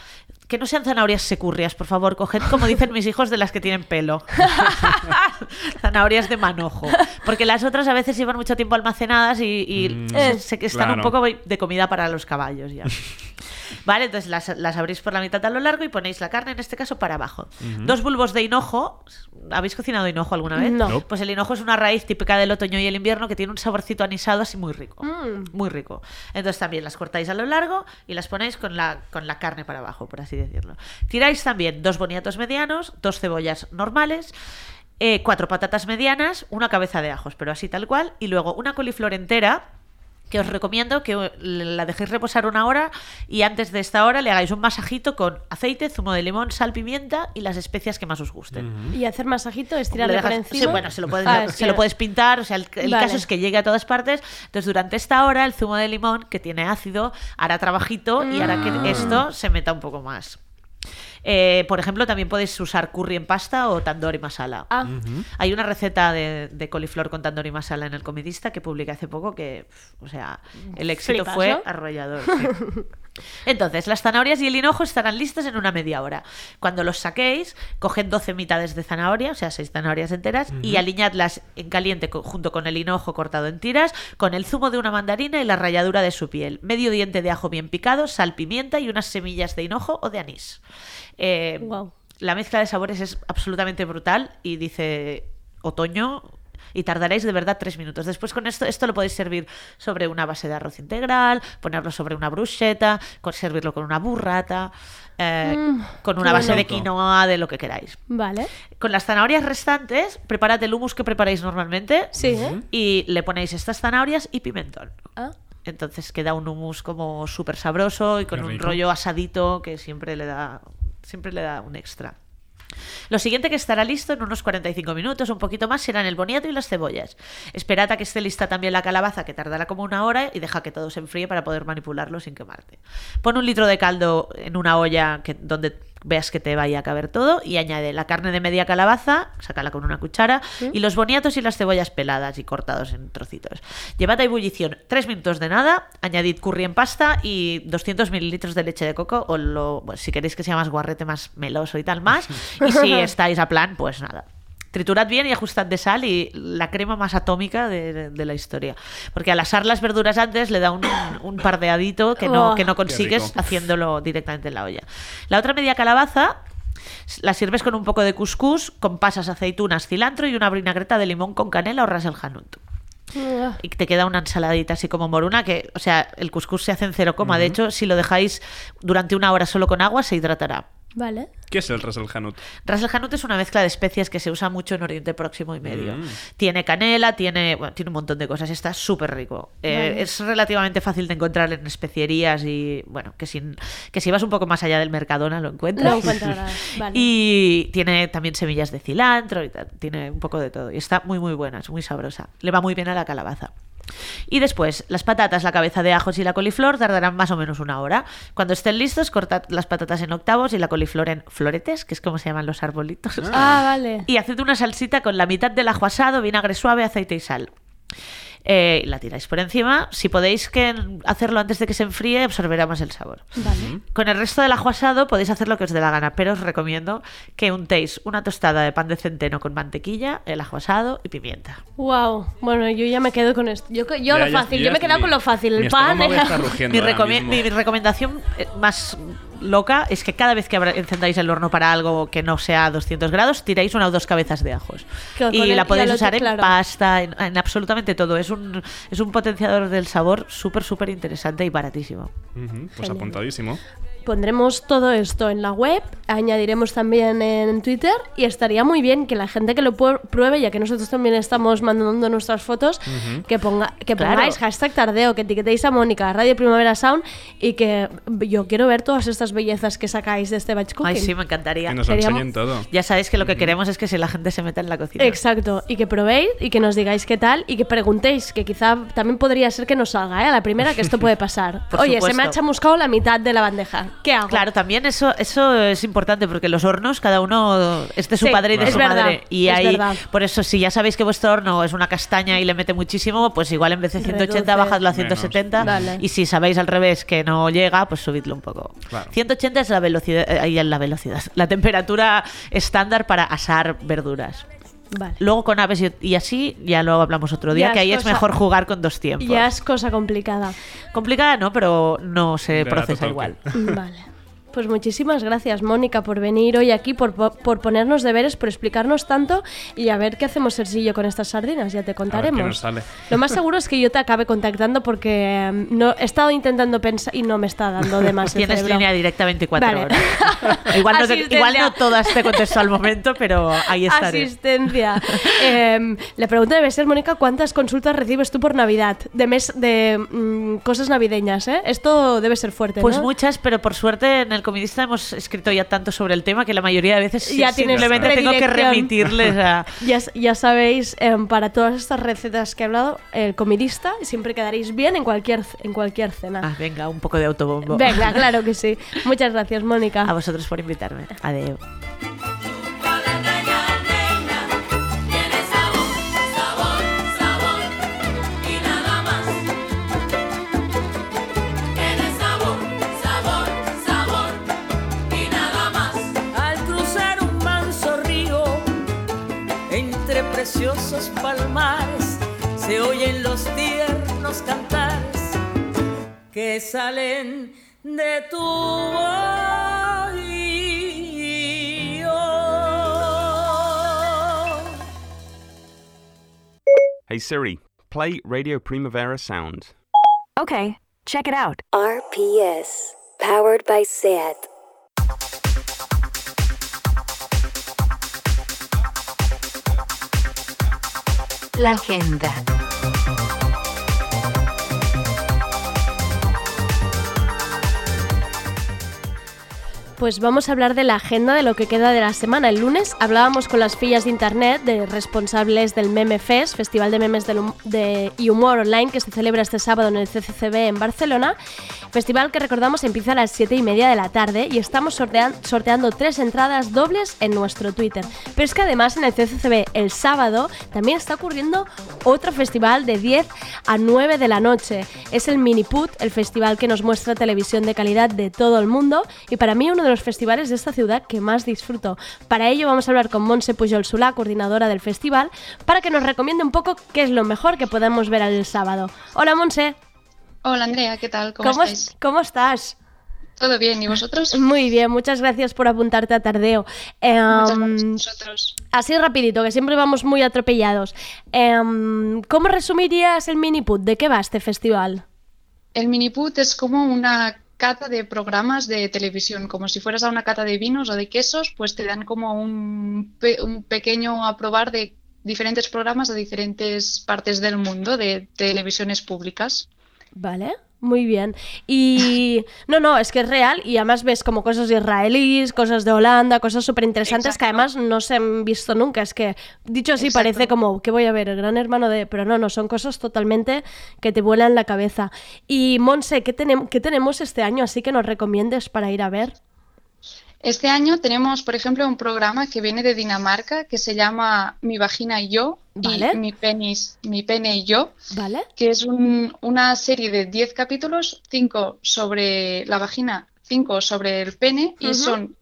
Que no sean zanahorias securrias, por favor, coged, como dicen mis hijos, de las que tienen pelo. [laughs] zanahorias de manojo. Porque las otras a veces llevan mucho tiempo almacenadas y, y Mm, se- se- que están un poco de comida para los caballos ya. [laughs] Vale, entonces las, las abrís por la mitad a lo largo y ponéis la carne, en este caso, para abajo. Dos bulbos de hinojo. ¿Habéis cocinado hinojo alguna vez? No. No. Pues el hinojo es una raíz típica del otoño y el invierno que tiene un saborcito anisado así muy rico. Mm. Muy rico. Entonces también las cortáis a lo largo y las ponéis con la, con la carne para abajo, por así decirlo. Tiráis también dos boniatos medianos, dos cebollas normales. Eh, cuatro patatas medianas, una cabeza de ajos, pero así tal cual, y luego una coliflor entera, que os recomiendo que la dejéis reposar una hora y antes de esta hora le hagáis un masajito con aceite, zumo de limón, sal, pimienta y las especias que más os gusten. Y hacer masajito, Le estirarle dejas- por encima. Sí, bueno, se lo puedes, Ah, se lo puedes pintar, o sea, el, el Vale. caso es que llegue a todas partes. Entonces, durante esta hora, el zumo de limón, que tiene ácido, hará trabajito y hará Mm. que esto se meta un poco más. Eh, por ejemplo, también podéis usar curry en pasta o tandoori masala. Ah, Hay una receta de, de coliflor con tandoori masala en el comidista que publiqué hace poco que, o sea, el éxito Flipas, fue ¿no? arrollador. sí. [laughs] Entonces, las zanahorias y el hinojo estarán listos en una media hora. Cuando los saquéis, coged 12 mitades de zanahoria, o sea, 6 zanahorias enteras, y aliñadlas en caliente junto con el hinojo cortado en tiras, con el zumo de una mandarina y la ralladura de su piel, medio diente de ajo bien picado, sal, pimienta y unas semillas de hinojo o de anís. Eh, La mezcla de sabores es absolutamente brutal y dice otoño y tardaréis de verdad tres minutos. Después con esto, esto lo podéis servir sobre una base de arroz integral, ponerlo sobre una bruschetta, servirlo con una burrata, eh, Mm, con una base de quinoa, de lo que queráis. Vale. Con las zanahorias restantes, preparad el hummus que preparáis normalmente Sí. Y le ponéis estas zanahorias y pimentón. Ah. Entonces queda un hummus como súper sabroso y con un rollo asadito que siempre le da siempre le da un extra. Lo siguiente que estará listo en unos 45 minutos, un poquito más, serán el boniato y las cebollas. Esperad a que esté lista también la calabaza, que tardará como una hora, y deja que todo se enfríe para poder manipularlo sin quemarte. Pon un litro de caldo en una olla que, donde veas que te vaya a caber todo y añade la carne de media calabaza, sácala con una cuchara, y los boniatos y las cebollas peladas y cortados en trocitos. Llevad a ebullición 3 minutos de nada, añadid curry en pasta y 200 mililitros de leche de coco, o lo, bueno, si queréis que sea más guarrete, más meloso y tal, más. [laughs] Y si estáis a plan, pues nada. Triturad bien y ajustad de sal y la crema más atómica de, de la historia. Porque al asar las verduras antes le da un, un pardeadito que no, Oh. que no consigues haciéndolo directamente en la olla. La otra media calabaza la sirves con un poco de couscous, con pasas, aceitunas, cilantro y una vinagreta de limón con canela o ras el hanut. Y te queda una ensaladita así como moruna que, o sea, el couscous se hace en cero coma. De hecho, si lo dejáis durante una hora solo con agua, se hidratará. Vale. ¿Qué es el Ras el Hanut? Ras el Hanut es una mezcla de especias que se usa mucho en Oriente Próximo y Medio. Mm. Tiene canela, tiene, bueno, tiene un montón de cosas. Está súper rico. Eh. Es relativamente fácil de encontrar en especierías y, bueno, que, sin, que si vas un poco más allá del Mercadona lo encuentras. Lo encontrarás, [laughs] vale. Y tiene también semillas de cilantro y tal. Tiene un poco de todo. Y está muy, muy buena, es muy sabrosa. Le va muy bien a la calabaza. Y después, las patatas, la cabeza de ajos y la coliflor tardarán más o menos una hora. Cuando estén listos, cortad las patatas en octavos y la coliflor en floretes, que es como se llaman los arbolitos. Ah, vale. Y haced una salsita con la mitad del ajo asado, vinagre suave, aceite y sal. Eh, la tiráis por encima. Si podéis que hacerlo antes de que se enfríe, absorberá más el sabor. Vale. Con el resto del ajo asado podéis hacer lo que os dé la gana, pero os recomiendo que untéis una tostada de pan de centeno con mantequilla, el ajo asado y pimienta. Wow. Bueno, yo ya me quedo con esto. Yo, yo Ya, lo ya- fácil. yo me he quedado con lo fácil. El mi pan. está Mi, recomi- mi recomendación eh, más loca es que cada vez que encendáis el horno para algo que no sea a 200 grados, tiráis una o dos cabezas de ajos. Y el- la podéis usar en claro. pasta, en, en absolutamente todo. Es un, es un potenciador del sabor súper, súper interesante y baratísimo. Pues Genial. apuntadísimo. Pondremos todo esto en la web, añadiremos también en Twitter y estaría muy bien que la gente que lo pruebe, ya que nosotros también estamos mandando nuestras fotos, que, ponga, que Claro. pongáis hashtag tardeo, que etiquetéis a Mónica, a Radio Primavera Sound y que yo quiero ver todas estas bellezas que sacáis de este batch cooking. Ay, sí, me encantaría. Que nos enseñen todo. Ya sabéis que lo que queremos es que si la gente se meta en la cocina. Exacto, y que probéis y que nos digáis qué tal y que preguntéis, que quizá también podría ser que nos salga, ¿eh? A la primera que esto puede pasar. [laughs] Oye, se me ha chamuscado la mitad de la bandeja. ¿Qué hago? Claro, también eso, eso es importante porque los hornos, cada uno es de su Sí, padre y de es su verdad, madre. Y es ahí, verdad. por eso, si ya sabéis que vuestro horno es una castaña y le mete muchísimo, pues igual en vez de 180 Reduce. bajadlo a Menos. 170. Vale. Y si sabéis al revés que no llega, pues subidlo un poco. Claro. 180 es la velocidad, eh, ahí es la velocidad, la temperatura estándar para asar verduras. Vale. Luego con aves y, y así ya lo hablamos otro día, Ya que ahí es cosa- mejor jugar con dos tiempos. Ya es cosa complicada. Complicada no, pero no se procesa igual. Vale. Pues muchísimas gracias, Mónica, por venir hoy aquí, por, po- por ponernos deberes, por explicarnos tanto y a ver qué hacemos Sergillo con estas sardinas, ya te A ver contaremos. qué nos sale. Lo más seguro es que yo te acabe contactando porque em, no, he estado intentando pensar y no me está dando de más Tienes cerebro. línea directa 24 Vale. horas. igual, no te- igual no todas te contesto al momento, pero ahí estaré. Asistencia. Em, la pregunta debe ser, Mónica, ¿cuántas consultas recibes tú por Navidad? De mes de mm, cosas navideñas, ¿eh? Esto debe ser fuerte, Pues ¿no? muchas, pero por suerte en el comidista hemos escrito ya tanto sobre el tema que la mayoría de veces ya simplemente tengo que remitirles a... [laughs] ya, ya sabéis, em, para todas estas recetas que he hablado, el comidista siempre quedaréis bien en cualquier, en cualquier cena. Ah, venga, un poco de autobombo. Venga, [laughs] claro que sí. Muchas gracias, Mónica. A vosotros por invitarme. Adeu. Preciosos palmares se oyen los tiernos cantares que salen de tu oído. Hey Siri, play Radio Primavera Sound. Okay, check it out. RPS, powered by SAT. La agenda. Pues vamos a hablar de la agenda de lo que queda de la semana. El lunes hablábamos con las fillas de internet, de responsables del Meme Fest, Festival de Memes de- y Humor Online, que se celebra este sábado en el CCCB en Barcelona. Festival que recordamos empieza a las 7 y media de la tarde y estamos sortean- sorteando tres entradas dobles en nuestro Twitter. Pero es que además en el CCCB el sábado también está ocurriendo otro festival de 10 a 9 de la noche. Es el Miniput, el festival que nos muestra televisión de calidad de todo el mundo y para mí uno de los festivales de esta ciudad que más disfruto. Para ello vamos a hablar con Monse Pujol Solá, coordinadora del festival, para que nos recomiende un poco qué es lo mejor que podemos ver el sábado. Hola Monse. Hola Andrea, ¿qué tal? ¿Cómo, ¿Cómo, estáis? ¿Cómo estás? ¿Todo bien? ¿Y vosotros? Muy bien, muchas gracias por apuntarte a Tardeo. Muchas Em, gracias a vosotros. Así rapidito, que siempre vamos muy atropellados. Em, ¿Cómo resumirías el Miniput? ¿De qué va este festival? El Miniput es como una cata de programas de televisión, como si fueras a una cata de vinos o de quesos, pues te dan como un, pe- un pequeño a probar de diferentes programas de diferentes partes del mundo de televisiones públicas. Vale, muy bien. Y [laughs] no, no, es que es real y además ves como cosas israelíes, cosas de Holanda, cosas súper interesantes que además no se han visto nunca. Es que, dicho así, Exacto. parece como que voy a ver el gran hermano de... Pero no, no, son cosas totalmente que te vuelan la cabeza. Y Monse, ¿qué, tenem- qué tenemos este año así que nos recomiendes para ir a ver? Este año tenemos, por ejemplo, un programa que viene de Dinamarca que se llama Mi vagina y yo Vale. y Mi penis, Mi pene y yo. ¿Vale? que es un- una serie de 10 capítulos, 5 sobre la vagina, 5 sobre el pene, y son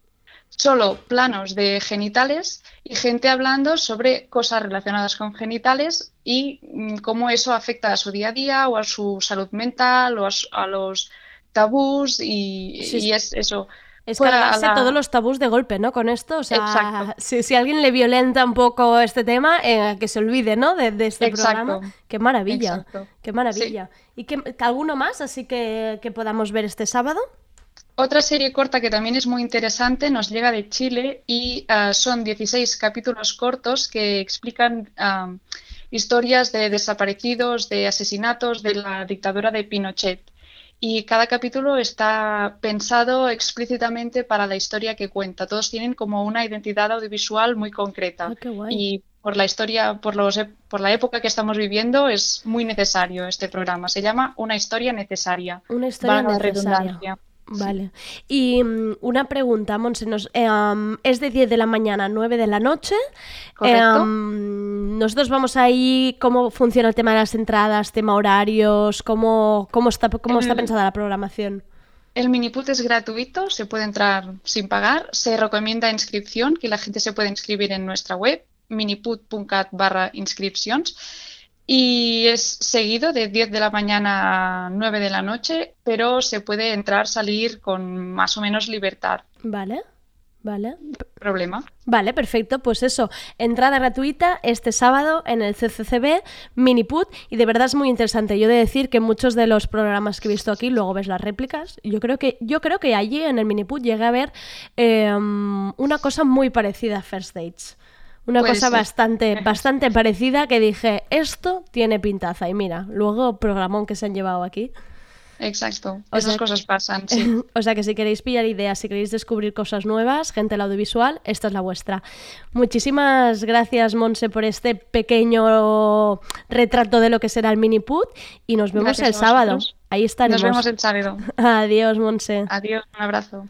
solo planos de genitales y gente hablando sobre cosas relacionadas con genitales y mm, cómo eso afecta a su día a día o a su salud mental o a, a los tabús y, Sí, y sí. es eso. Es que Fuera a cargarse la- todos los tabús de golpe, ¿no? Con esto, o sea, si, si alguien le violenta un poco este tema, eh, que se olvide, ¿no? De, de este Exacto. programa. Qué maravilla, Exacto. qué maravilla. ¿Y qué, alguno más así que, que podamos ver este sábado? Otra serie corta que también es muy interesante nos llega de Chile y ah, son 16 capítulos cortos que explican ah, historias de desaparecidos, de asesinatos de la dictadura de Pinochet. Y cada capítulo está pensado explícitamente para la historia que cuenta. Todos tienen como una identidad audiovisual muy concreta. Ah. Y por la historia, por, los, ep- por la época que estamos viviendo, es muy necesario este programa. Se llama Una historia necesaria. Una historia necesaria. redundancia. Vale. Y mm, una pregunta, Monse, nos- eh, am, es de 10 de la mañana a 9 de la noche. Correcto. am, nosotros vamos ahí, ¿cómo funciona el tema de las entradas, tema horarios? ¿Cómo, cómo, está, cómo está El- pensada la programación? El miniput es gratuito, se puede entrar sin pagar. Se recomienda inscripción, que la gente se puede inscribir en nuestra web, miniput.cat barra inscripcions. Y es seguido de 10 de la mañana a 9 de la noche, pero se puede entrar, salir con más o menos libertad. Vale, vale. Problema. Vale, perfecto. Pues eso, entrada gratuita este sábado en el CCCB Miniput y de verdad es muy interesante. Yo he de decir que muchos de los programas que he visto aquí, luego ves las réplicas, yo creo que yo creo que allí en el Miniput llegué a ver eh, una cosa muy parecida a First Dates. Una Puede cosa ser. bastante, [laughs] bastante parecida que dije, esto tiene pintaza. Y mira, luego programón que se han llevado aquí. Exacto. O Esas sea- cosas pasan, sí. [laughs] o sea que si queréis pillar ideas, si queréis descubrir cosas nuevas, gente del audiovisual, esta es la vuestra. Muchísimas gracias, Monse, por este pequeño retrato de lo que será el Miniput y nos vemos Gracias el sábado. Ahí estaremos. Nos vemos el sábado. [laughs] Adiós, Monse. Adiós, un abrazo.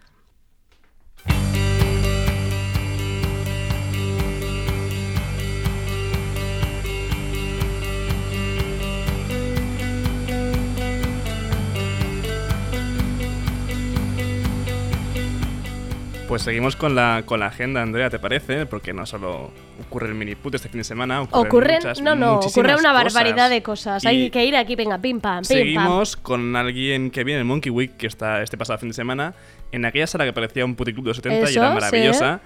Pues seguimos con la, con la agenda, Andrea, ¿te parece? Porque no solo ocurre el mini put este fin de semana, ocurren, Ocurren, muchas, no, no, ocurre una cosas. barbaridad de cosas. Y Hay que ir aquí, venga, pim pam, pim pam. Seguimos con alguien que viene el Monkey Week, que está este pasado fin de semana, en aquella sala que parecía un puticlub de los 70 y era sí. maravillosa.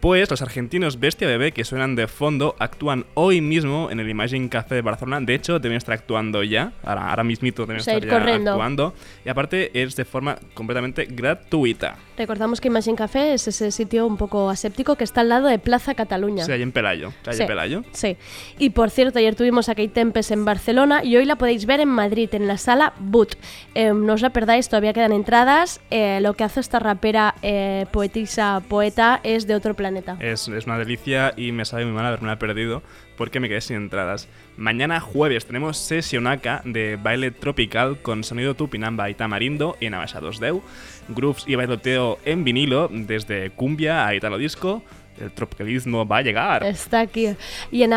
Pues los argentinos Bestia Bebé, que suenan de fondo, actúan hoy mismo en el Imagine Café de Barcelona. De hecho, deben estar actuando ya. Ahora, ahora mismito deben estar ya actuando. Y aparte es de forma completamente gratuita. Recordamos que Imagine Café es ese sitio un poco aséptico que está al lado de Plaza Cataluña. Sí, ahí en Pelayo. Calle Sí, Pelayo. Sí. Y por cierto, ayer tuvimos a Kate Tempest en Barcelona y hoy la podéis ver en Madrid, en la sala Boot. Eh, no os la perdáis, todavía quedan entradas. Eh, lo que hace esta rapera, eh, poetisa, poeta, es de otro planeta. Es, es una delicia y me sabe muy mal haberme perdido porque me quedé sin entradas. Mañana jueves tenemos Sesionaka de baile tropical con sonido tupinamba y tamarindo en Abaixados Deu, grooves y bailoteo en vinilo desde cumbia a italo disco. El tropicalismo va a llegar. Está aquí. Y, en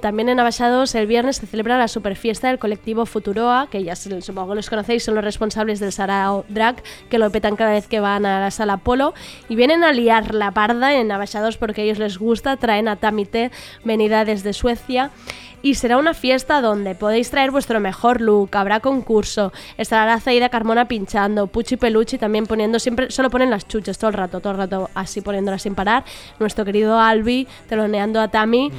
también en Abaixados el viernes se celebra la superfiesta del colectivo Futuroa, que ya supongo los conocéis, son los responsables del Sarao Drag, que lo petan cada vez que van a la sala Polo. Y vienen a liar la parda en Abaixados porque a ellos les gusta, traen a Tamite, venida desde Suecia. Y será una fiesta donde podéis traer vuestro mejor look, habrá concurso, estará la Zaida Carmona pinchando, Puchi Peluchi también poniendo, siempre solo ponen las chuches todo el rato, todo el rato así poniéndolas sin parar. Nuestro querido Albi teloneando a Tami,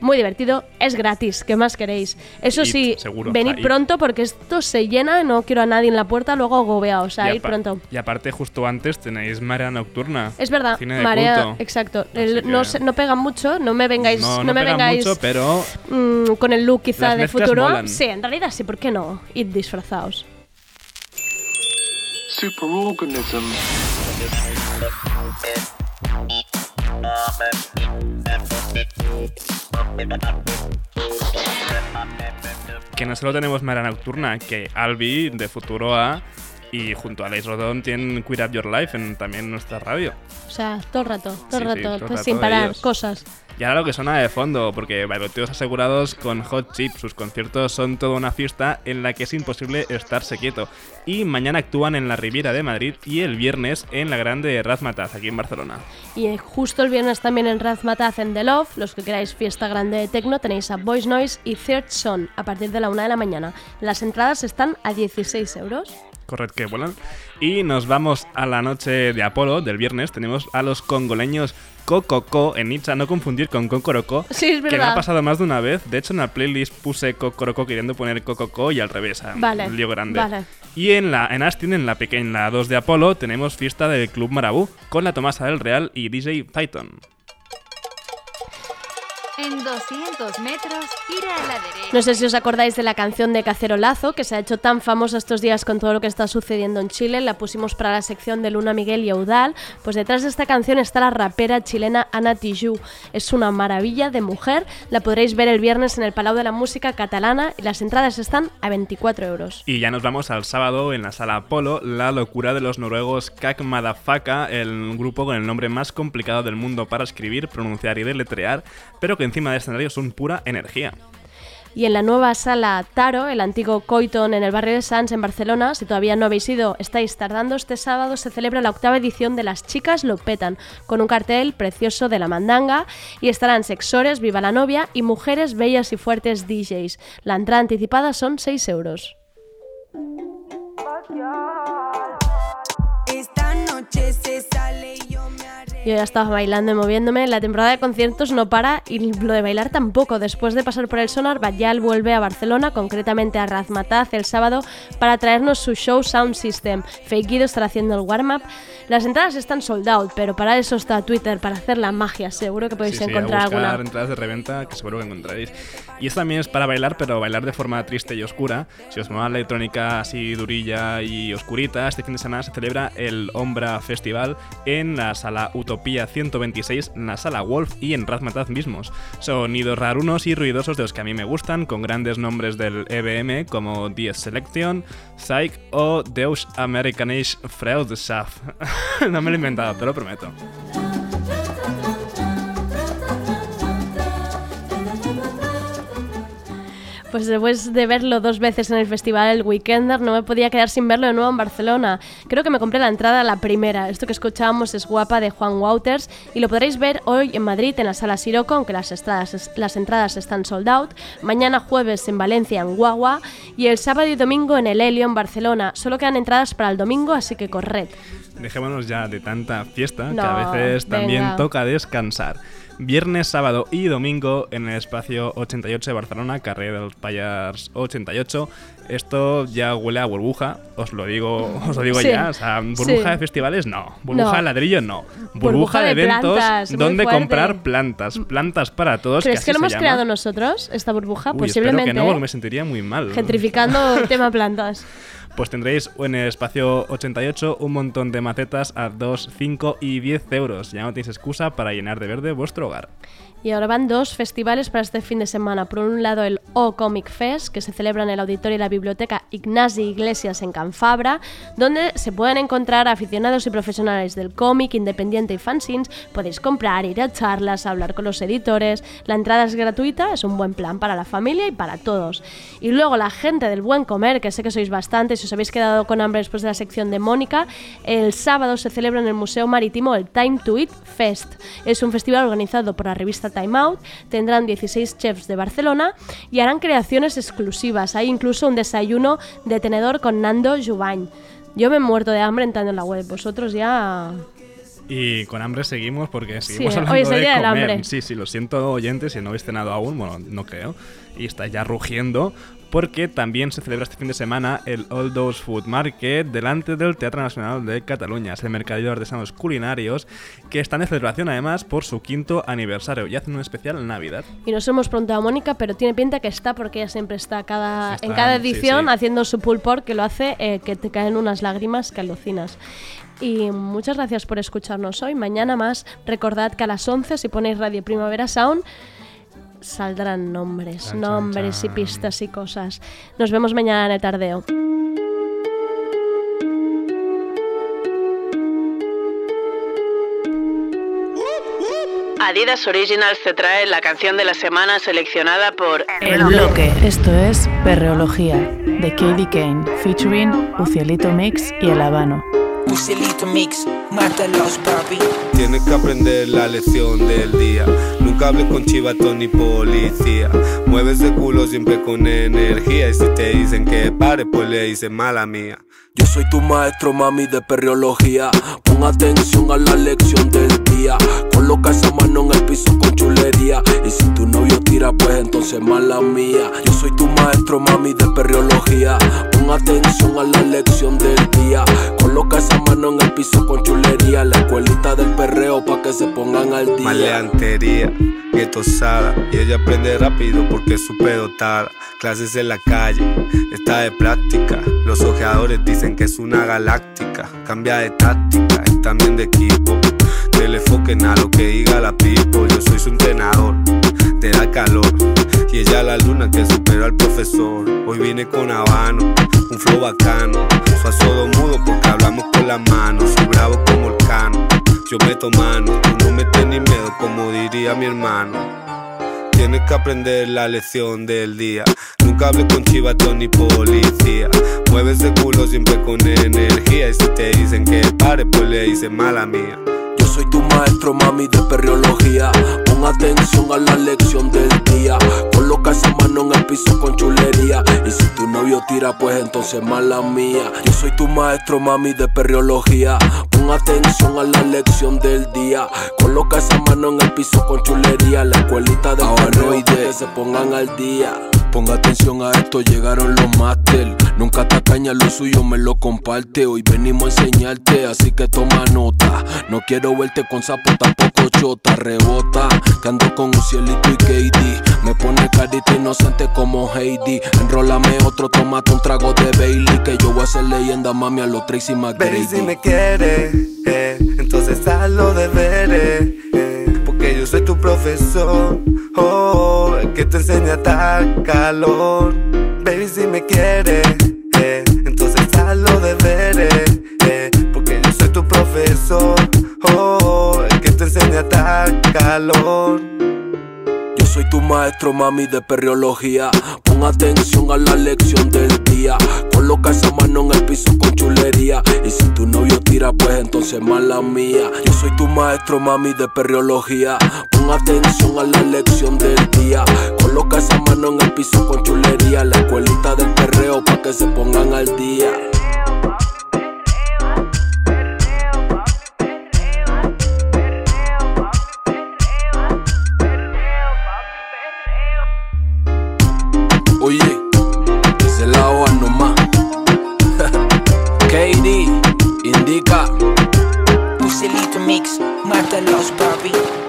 muy divertido, es gratis, ¿qué más queréis? Eso It, sí, seguro, venid pronto porque esto se llena, no quiero a nadie en la puerta, luego agobeado, o sea, ir pronto. Y aparte, justo antes tenéis Marea Nocturna. Es verdad, marea, exacto. El- no, se- no pega mucho, no me vengáis, No, no, no me pega vengáis mucho, pero mm, con el look quizá Las de futuro. molan. Sí, en realidad sí, ¿por qué no? Id disfrazados. Superorganism. que no solo tenemos Marea Nocturna, que Albi de Futuro A y junto a Alex Rodón tienen Queer Up Your Life en también nuestra radio. O sea, todo el rato, todo el Sí, sí, rato, todo pues rato sin parar, ellos. cosas. Y ahora lo que suena de fondo, porque bailoteos asegurados con Hot Chip. Sus conciertos son toda una fiesta en la que es imposible estarse quieto. Y mañana actúan en la Riviera de Madrid y el viernes en la Grande Razmataz, aquí en Barcelona. Y eh, justo el viernes también en Razmataz en The Love, los que queráis fiesta grande de tecno, tenéis a Voice Noise y Third Son a partir de la una de la mañana. Las entradas están a 16 euros. Correcto, que vuelan. Y nos vamos a la noche de Apolo del viernes. Tenemos a los congoleños Cococo en Itza, no confundir con Cocoroco. Sí, es Que me ha pasado más de una vez. De hecho, en la playlist puse Cocoroco queriendo poner Cococo y al revés. Vale, Un lío grande. vale. Y en la en Astin, en la pequeña en la 2 de Apolo, tenemos fiesta del Club Marabú con la Tomasa del Real y DJ Python. En 200 metros, gira a la derecha. No sé si os acordáis de la canción de Cacerolazo, que se ha hecho tan famosa estos días con todo lo que está sucediendo en Chile. La pusimos para la sección de Luna Miguel y Eudal. Pues detrás de esta canción está la rapera chilena Ana Tijoux. Es una maravilla de mujer. La podréis ver el viernes en el Palau de la Música Catalana y las entradas están a 24 euros. Y ya nos vamos al sábado en la sala Apolo, la locura de los noruegos Kak Madafaka, el grupo con el nombre más complicado del mundo para escribir, pronunciar y deletrear, pero que encima de escenario son pura energía. Y en la nueva sala Taro, el antiguo Coiton en el barrio de Sants, en Barcelona, si todavía no habéis ido, estáis tardando, este sábado se celebra la octava edición de Las Chicas Lo Petan, con un cartel precioso de la mandanga, y estarán sexores, viva la novia, y mujeres bellas y fuertes DJs. La entrada anticipada son 6 euros. Esta noche se sale y yo me arreglo. Yo ya estaba bailando y moviéndome. La temporada de conciertos no para y lo de bailar tampoco. Después de pasar por el Sonar, Bayal vuelve a Barcelona, concretamente a Razmataz el sábado, para traernos su show Sound System. Fake Guido estará haciendo el warm-up. Las entradas están sold out, pero para eso está Twitter, para hacer la magia. Seguro que podéis Sí, sí, encontrar a buscar alguna. entradas de reventa que seguro que encontraréis. Y esto también es para bailar, pero bailar de forma triste y oscura. Si os mola la electrónica así durilla y oscurita, este fin de semana se celebra el Ombra Festival en la sala Utopía 126, en la sala Wolf y en Razmataz mismos. Sonidos rarunos y ruidosos de los que a mí me gustan, con grandes nombres del EBM como Diez Selection, Psych o Deus Americanisch Freundschaft. [laughs] no me lo he inventado, te lo prometo. Pues después de verlo dos veces en el festival El Weekender, no me podía quedar sin verlo de nuevo en Barcelona. Creo que me compré la entrada la primera. Esto que escuchábamos es Guapa de Juan Wouters y lo podréis ver hoy en Madrid en la Sala Siroco, aunque las entradas, las entradas están sold out. Mañana jueves en Valencia en Guagua y el sábado y domingo en el Helio en Barcelona. Solo quedan entradas para el domingo, así que corred. Dejémonos ya de tanta fiesta, que No, a veces también venga. toca descansar. Viernes, sábado y domingo en el espacio 88 de Barcelona, carrera del Payars 88. Esto ya huele a burbuja, os lo digo, os lo digo Sí, ya. O sea, burbuja sí. de festivales no, burbuja No. de ladrillo no, burbuja, Burbuja de de eventos donde comprar plantas, plantas para todos. ¿Crees que lo hemos llama. creado nosotros, esta burbuja? Uy, Posiblemente. espero que no, porque ¿eh? me sentiría muy mal. Gentrificando el tema [laughs] plantas. Pues tendréis en el espacio 88 un montón de macetas a 2, 5 y 10 euros. Ya no tenéis excusa para llenar de verde vuestro hogar. Y ahora van dos festivales para este fin de semana. Por un lado, el O Comic Fest, que se celebra en el auditorio y la biblioteca Ignasi Iglesias en Canfabra, donde se pueden encontrar aficionados y profesionales del cómic, independiente y fanzines. Podéis comprar, ir a charlas, hablar con los editores. La entrada es gratuita, es un buen plan para la familia y para todos. Y luego la gente del buen comer, que sé que sois bastantes, si os habéis quedado con hambre después de la sección de Mónica, el sábado se celebra en el Museo Marítimo el Time to Eat Fest. Es un festival organizado por la revista Time Out. Tendrán 16 chefs de Barcelona y harán creaciones exclusivas. Hay incluso un desayuno de tenedor con Nando Jubany. Yo me he muerto de hambre entrando en la web. Vosotros ya... Y con hambre seguimos porque seguimos Sí, hablando hoy es el de del comer. hambre. Sí, sí, lo siento oyentes si no habéis cenado aún, bueno, no creo, y estáis ya rugiendo, porque también se celebra este fin de semana el All Those Food Market delante del Teatro Nacional de Cataluña. Es el mercadillo de artesanos culinarios que están de celebración además por su quinto aniversario y hacen un especial Navidad. Y nos hemos preguntado a Mónica, pero tiene pinta que está porque ella siempre está cada, Está, en cada sí, edición sí. haciendo su pull pork que lo hace eh, que te caen unas lágrimas que alucinas. Y muchas gracias por escucharnos hoy. Mañana más, recordad que a las 11 si ponéis Radio Primavera Sound saldrán nombres, Chan, chan, nombres y pistas y cosas. Nos vemos mañana en el tardeo. Adidas Originals te trae la canción de la semana seleccionada por El bloque. Esto es Perreología, de Katie Kane, featuring Ucielito Mix y El Habano. Ucielito Mix, mátalos, papi. Tienes que aprender la lección del día. Hables con chivatón ni policía. Mueves de culo siempre con energía. Y si te dicen que pare, pues le dicen mala mía. Yo soy tu maestro, mami, de perreología. Pon atención a la lección del día. Coloca esa mano en el piso con chulería. Y si tu novio tira, pues entonces mala mía. Yo soy tu maestro, mami, de perreología. Pon atención a la lección del día. Coloca esa mano en el piso con chulería. La escuelita del perreo pa' que se pongan al día. Maleantería, guetosada. Y ella aprende rápido porque es súper dotada. Clases en la calle, está de práctica. Los ojeadores dicen que es una galáctica. Cambia de táctica y también de equipo. Que le enfoquen a lo que diga la people. Yo soy su entrenador, te da calor. Y ella la luna que superó al profesor. Hoy vine con habano, un flow bacano. Soy sordo mudo porque hablamos con las manos. Soy bravo como el cano. Yo meto mano, tú no metes ni miedo como diría mi hermano. Tienes que aprender la lección del día. Nunca hables con chivatón ni policía. Mueves de culo siempre con energía. Y si te dicen que pare, pues le dicen mala mía. Yo soy tu maestro, mami, de perreología. Pon atención a la lección del día. Coloca esa mano en el piso con chulería. Y si tu novio tira, pues entonces mala mía. Yo soy tu maestro, mami, de perreología. Pon atención a la lección del día. Coloca esa mano en el piso con chulería. La escuelita de perreo pa' que se pongan al día. Ponga atención a esto, llegaron los máster. Nunca te caña lo suyo, me lo comparte. Hoy venimos a enseñarte, así que toma nota. No quiero verte con sapo, tampoco chota. Rebota, que ando con un cielito y Katie. Me pone carita inocente como Heidi. Enrólame otro, tómate un trago de Bailey. Que yo voy a ser leyenda, mami, a los Tracy Baby, si McGrady. me quieres, eh, entonces haz los deberes. eh, porque yo soy tu profesor, oh, que te enseña a calor. Baby, si me quieres, eh, entonces haz los deberes. eh, porque yo soy tu profesor, oh, calor. soy tu maestro, mami, de perreología. Pon atención a la lección del día. Coloca esa mano en el piso con chulería. Y si tu novio tira, pues entonces mala mía. Yo soy tu maestro, mami, de perreología. Pon atención a la lección del día. Coloca esa mano en el piso con chulería. La escuelita del perreo pa' que se pongan al día. mix, muértelos, Barbie.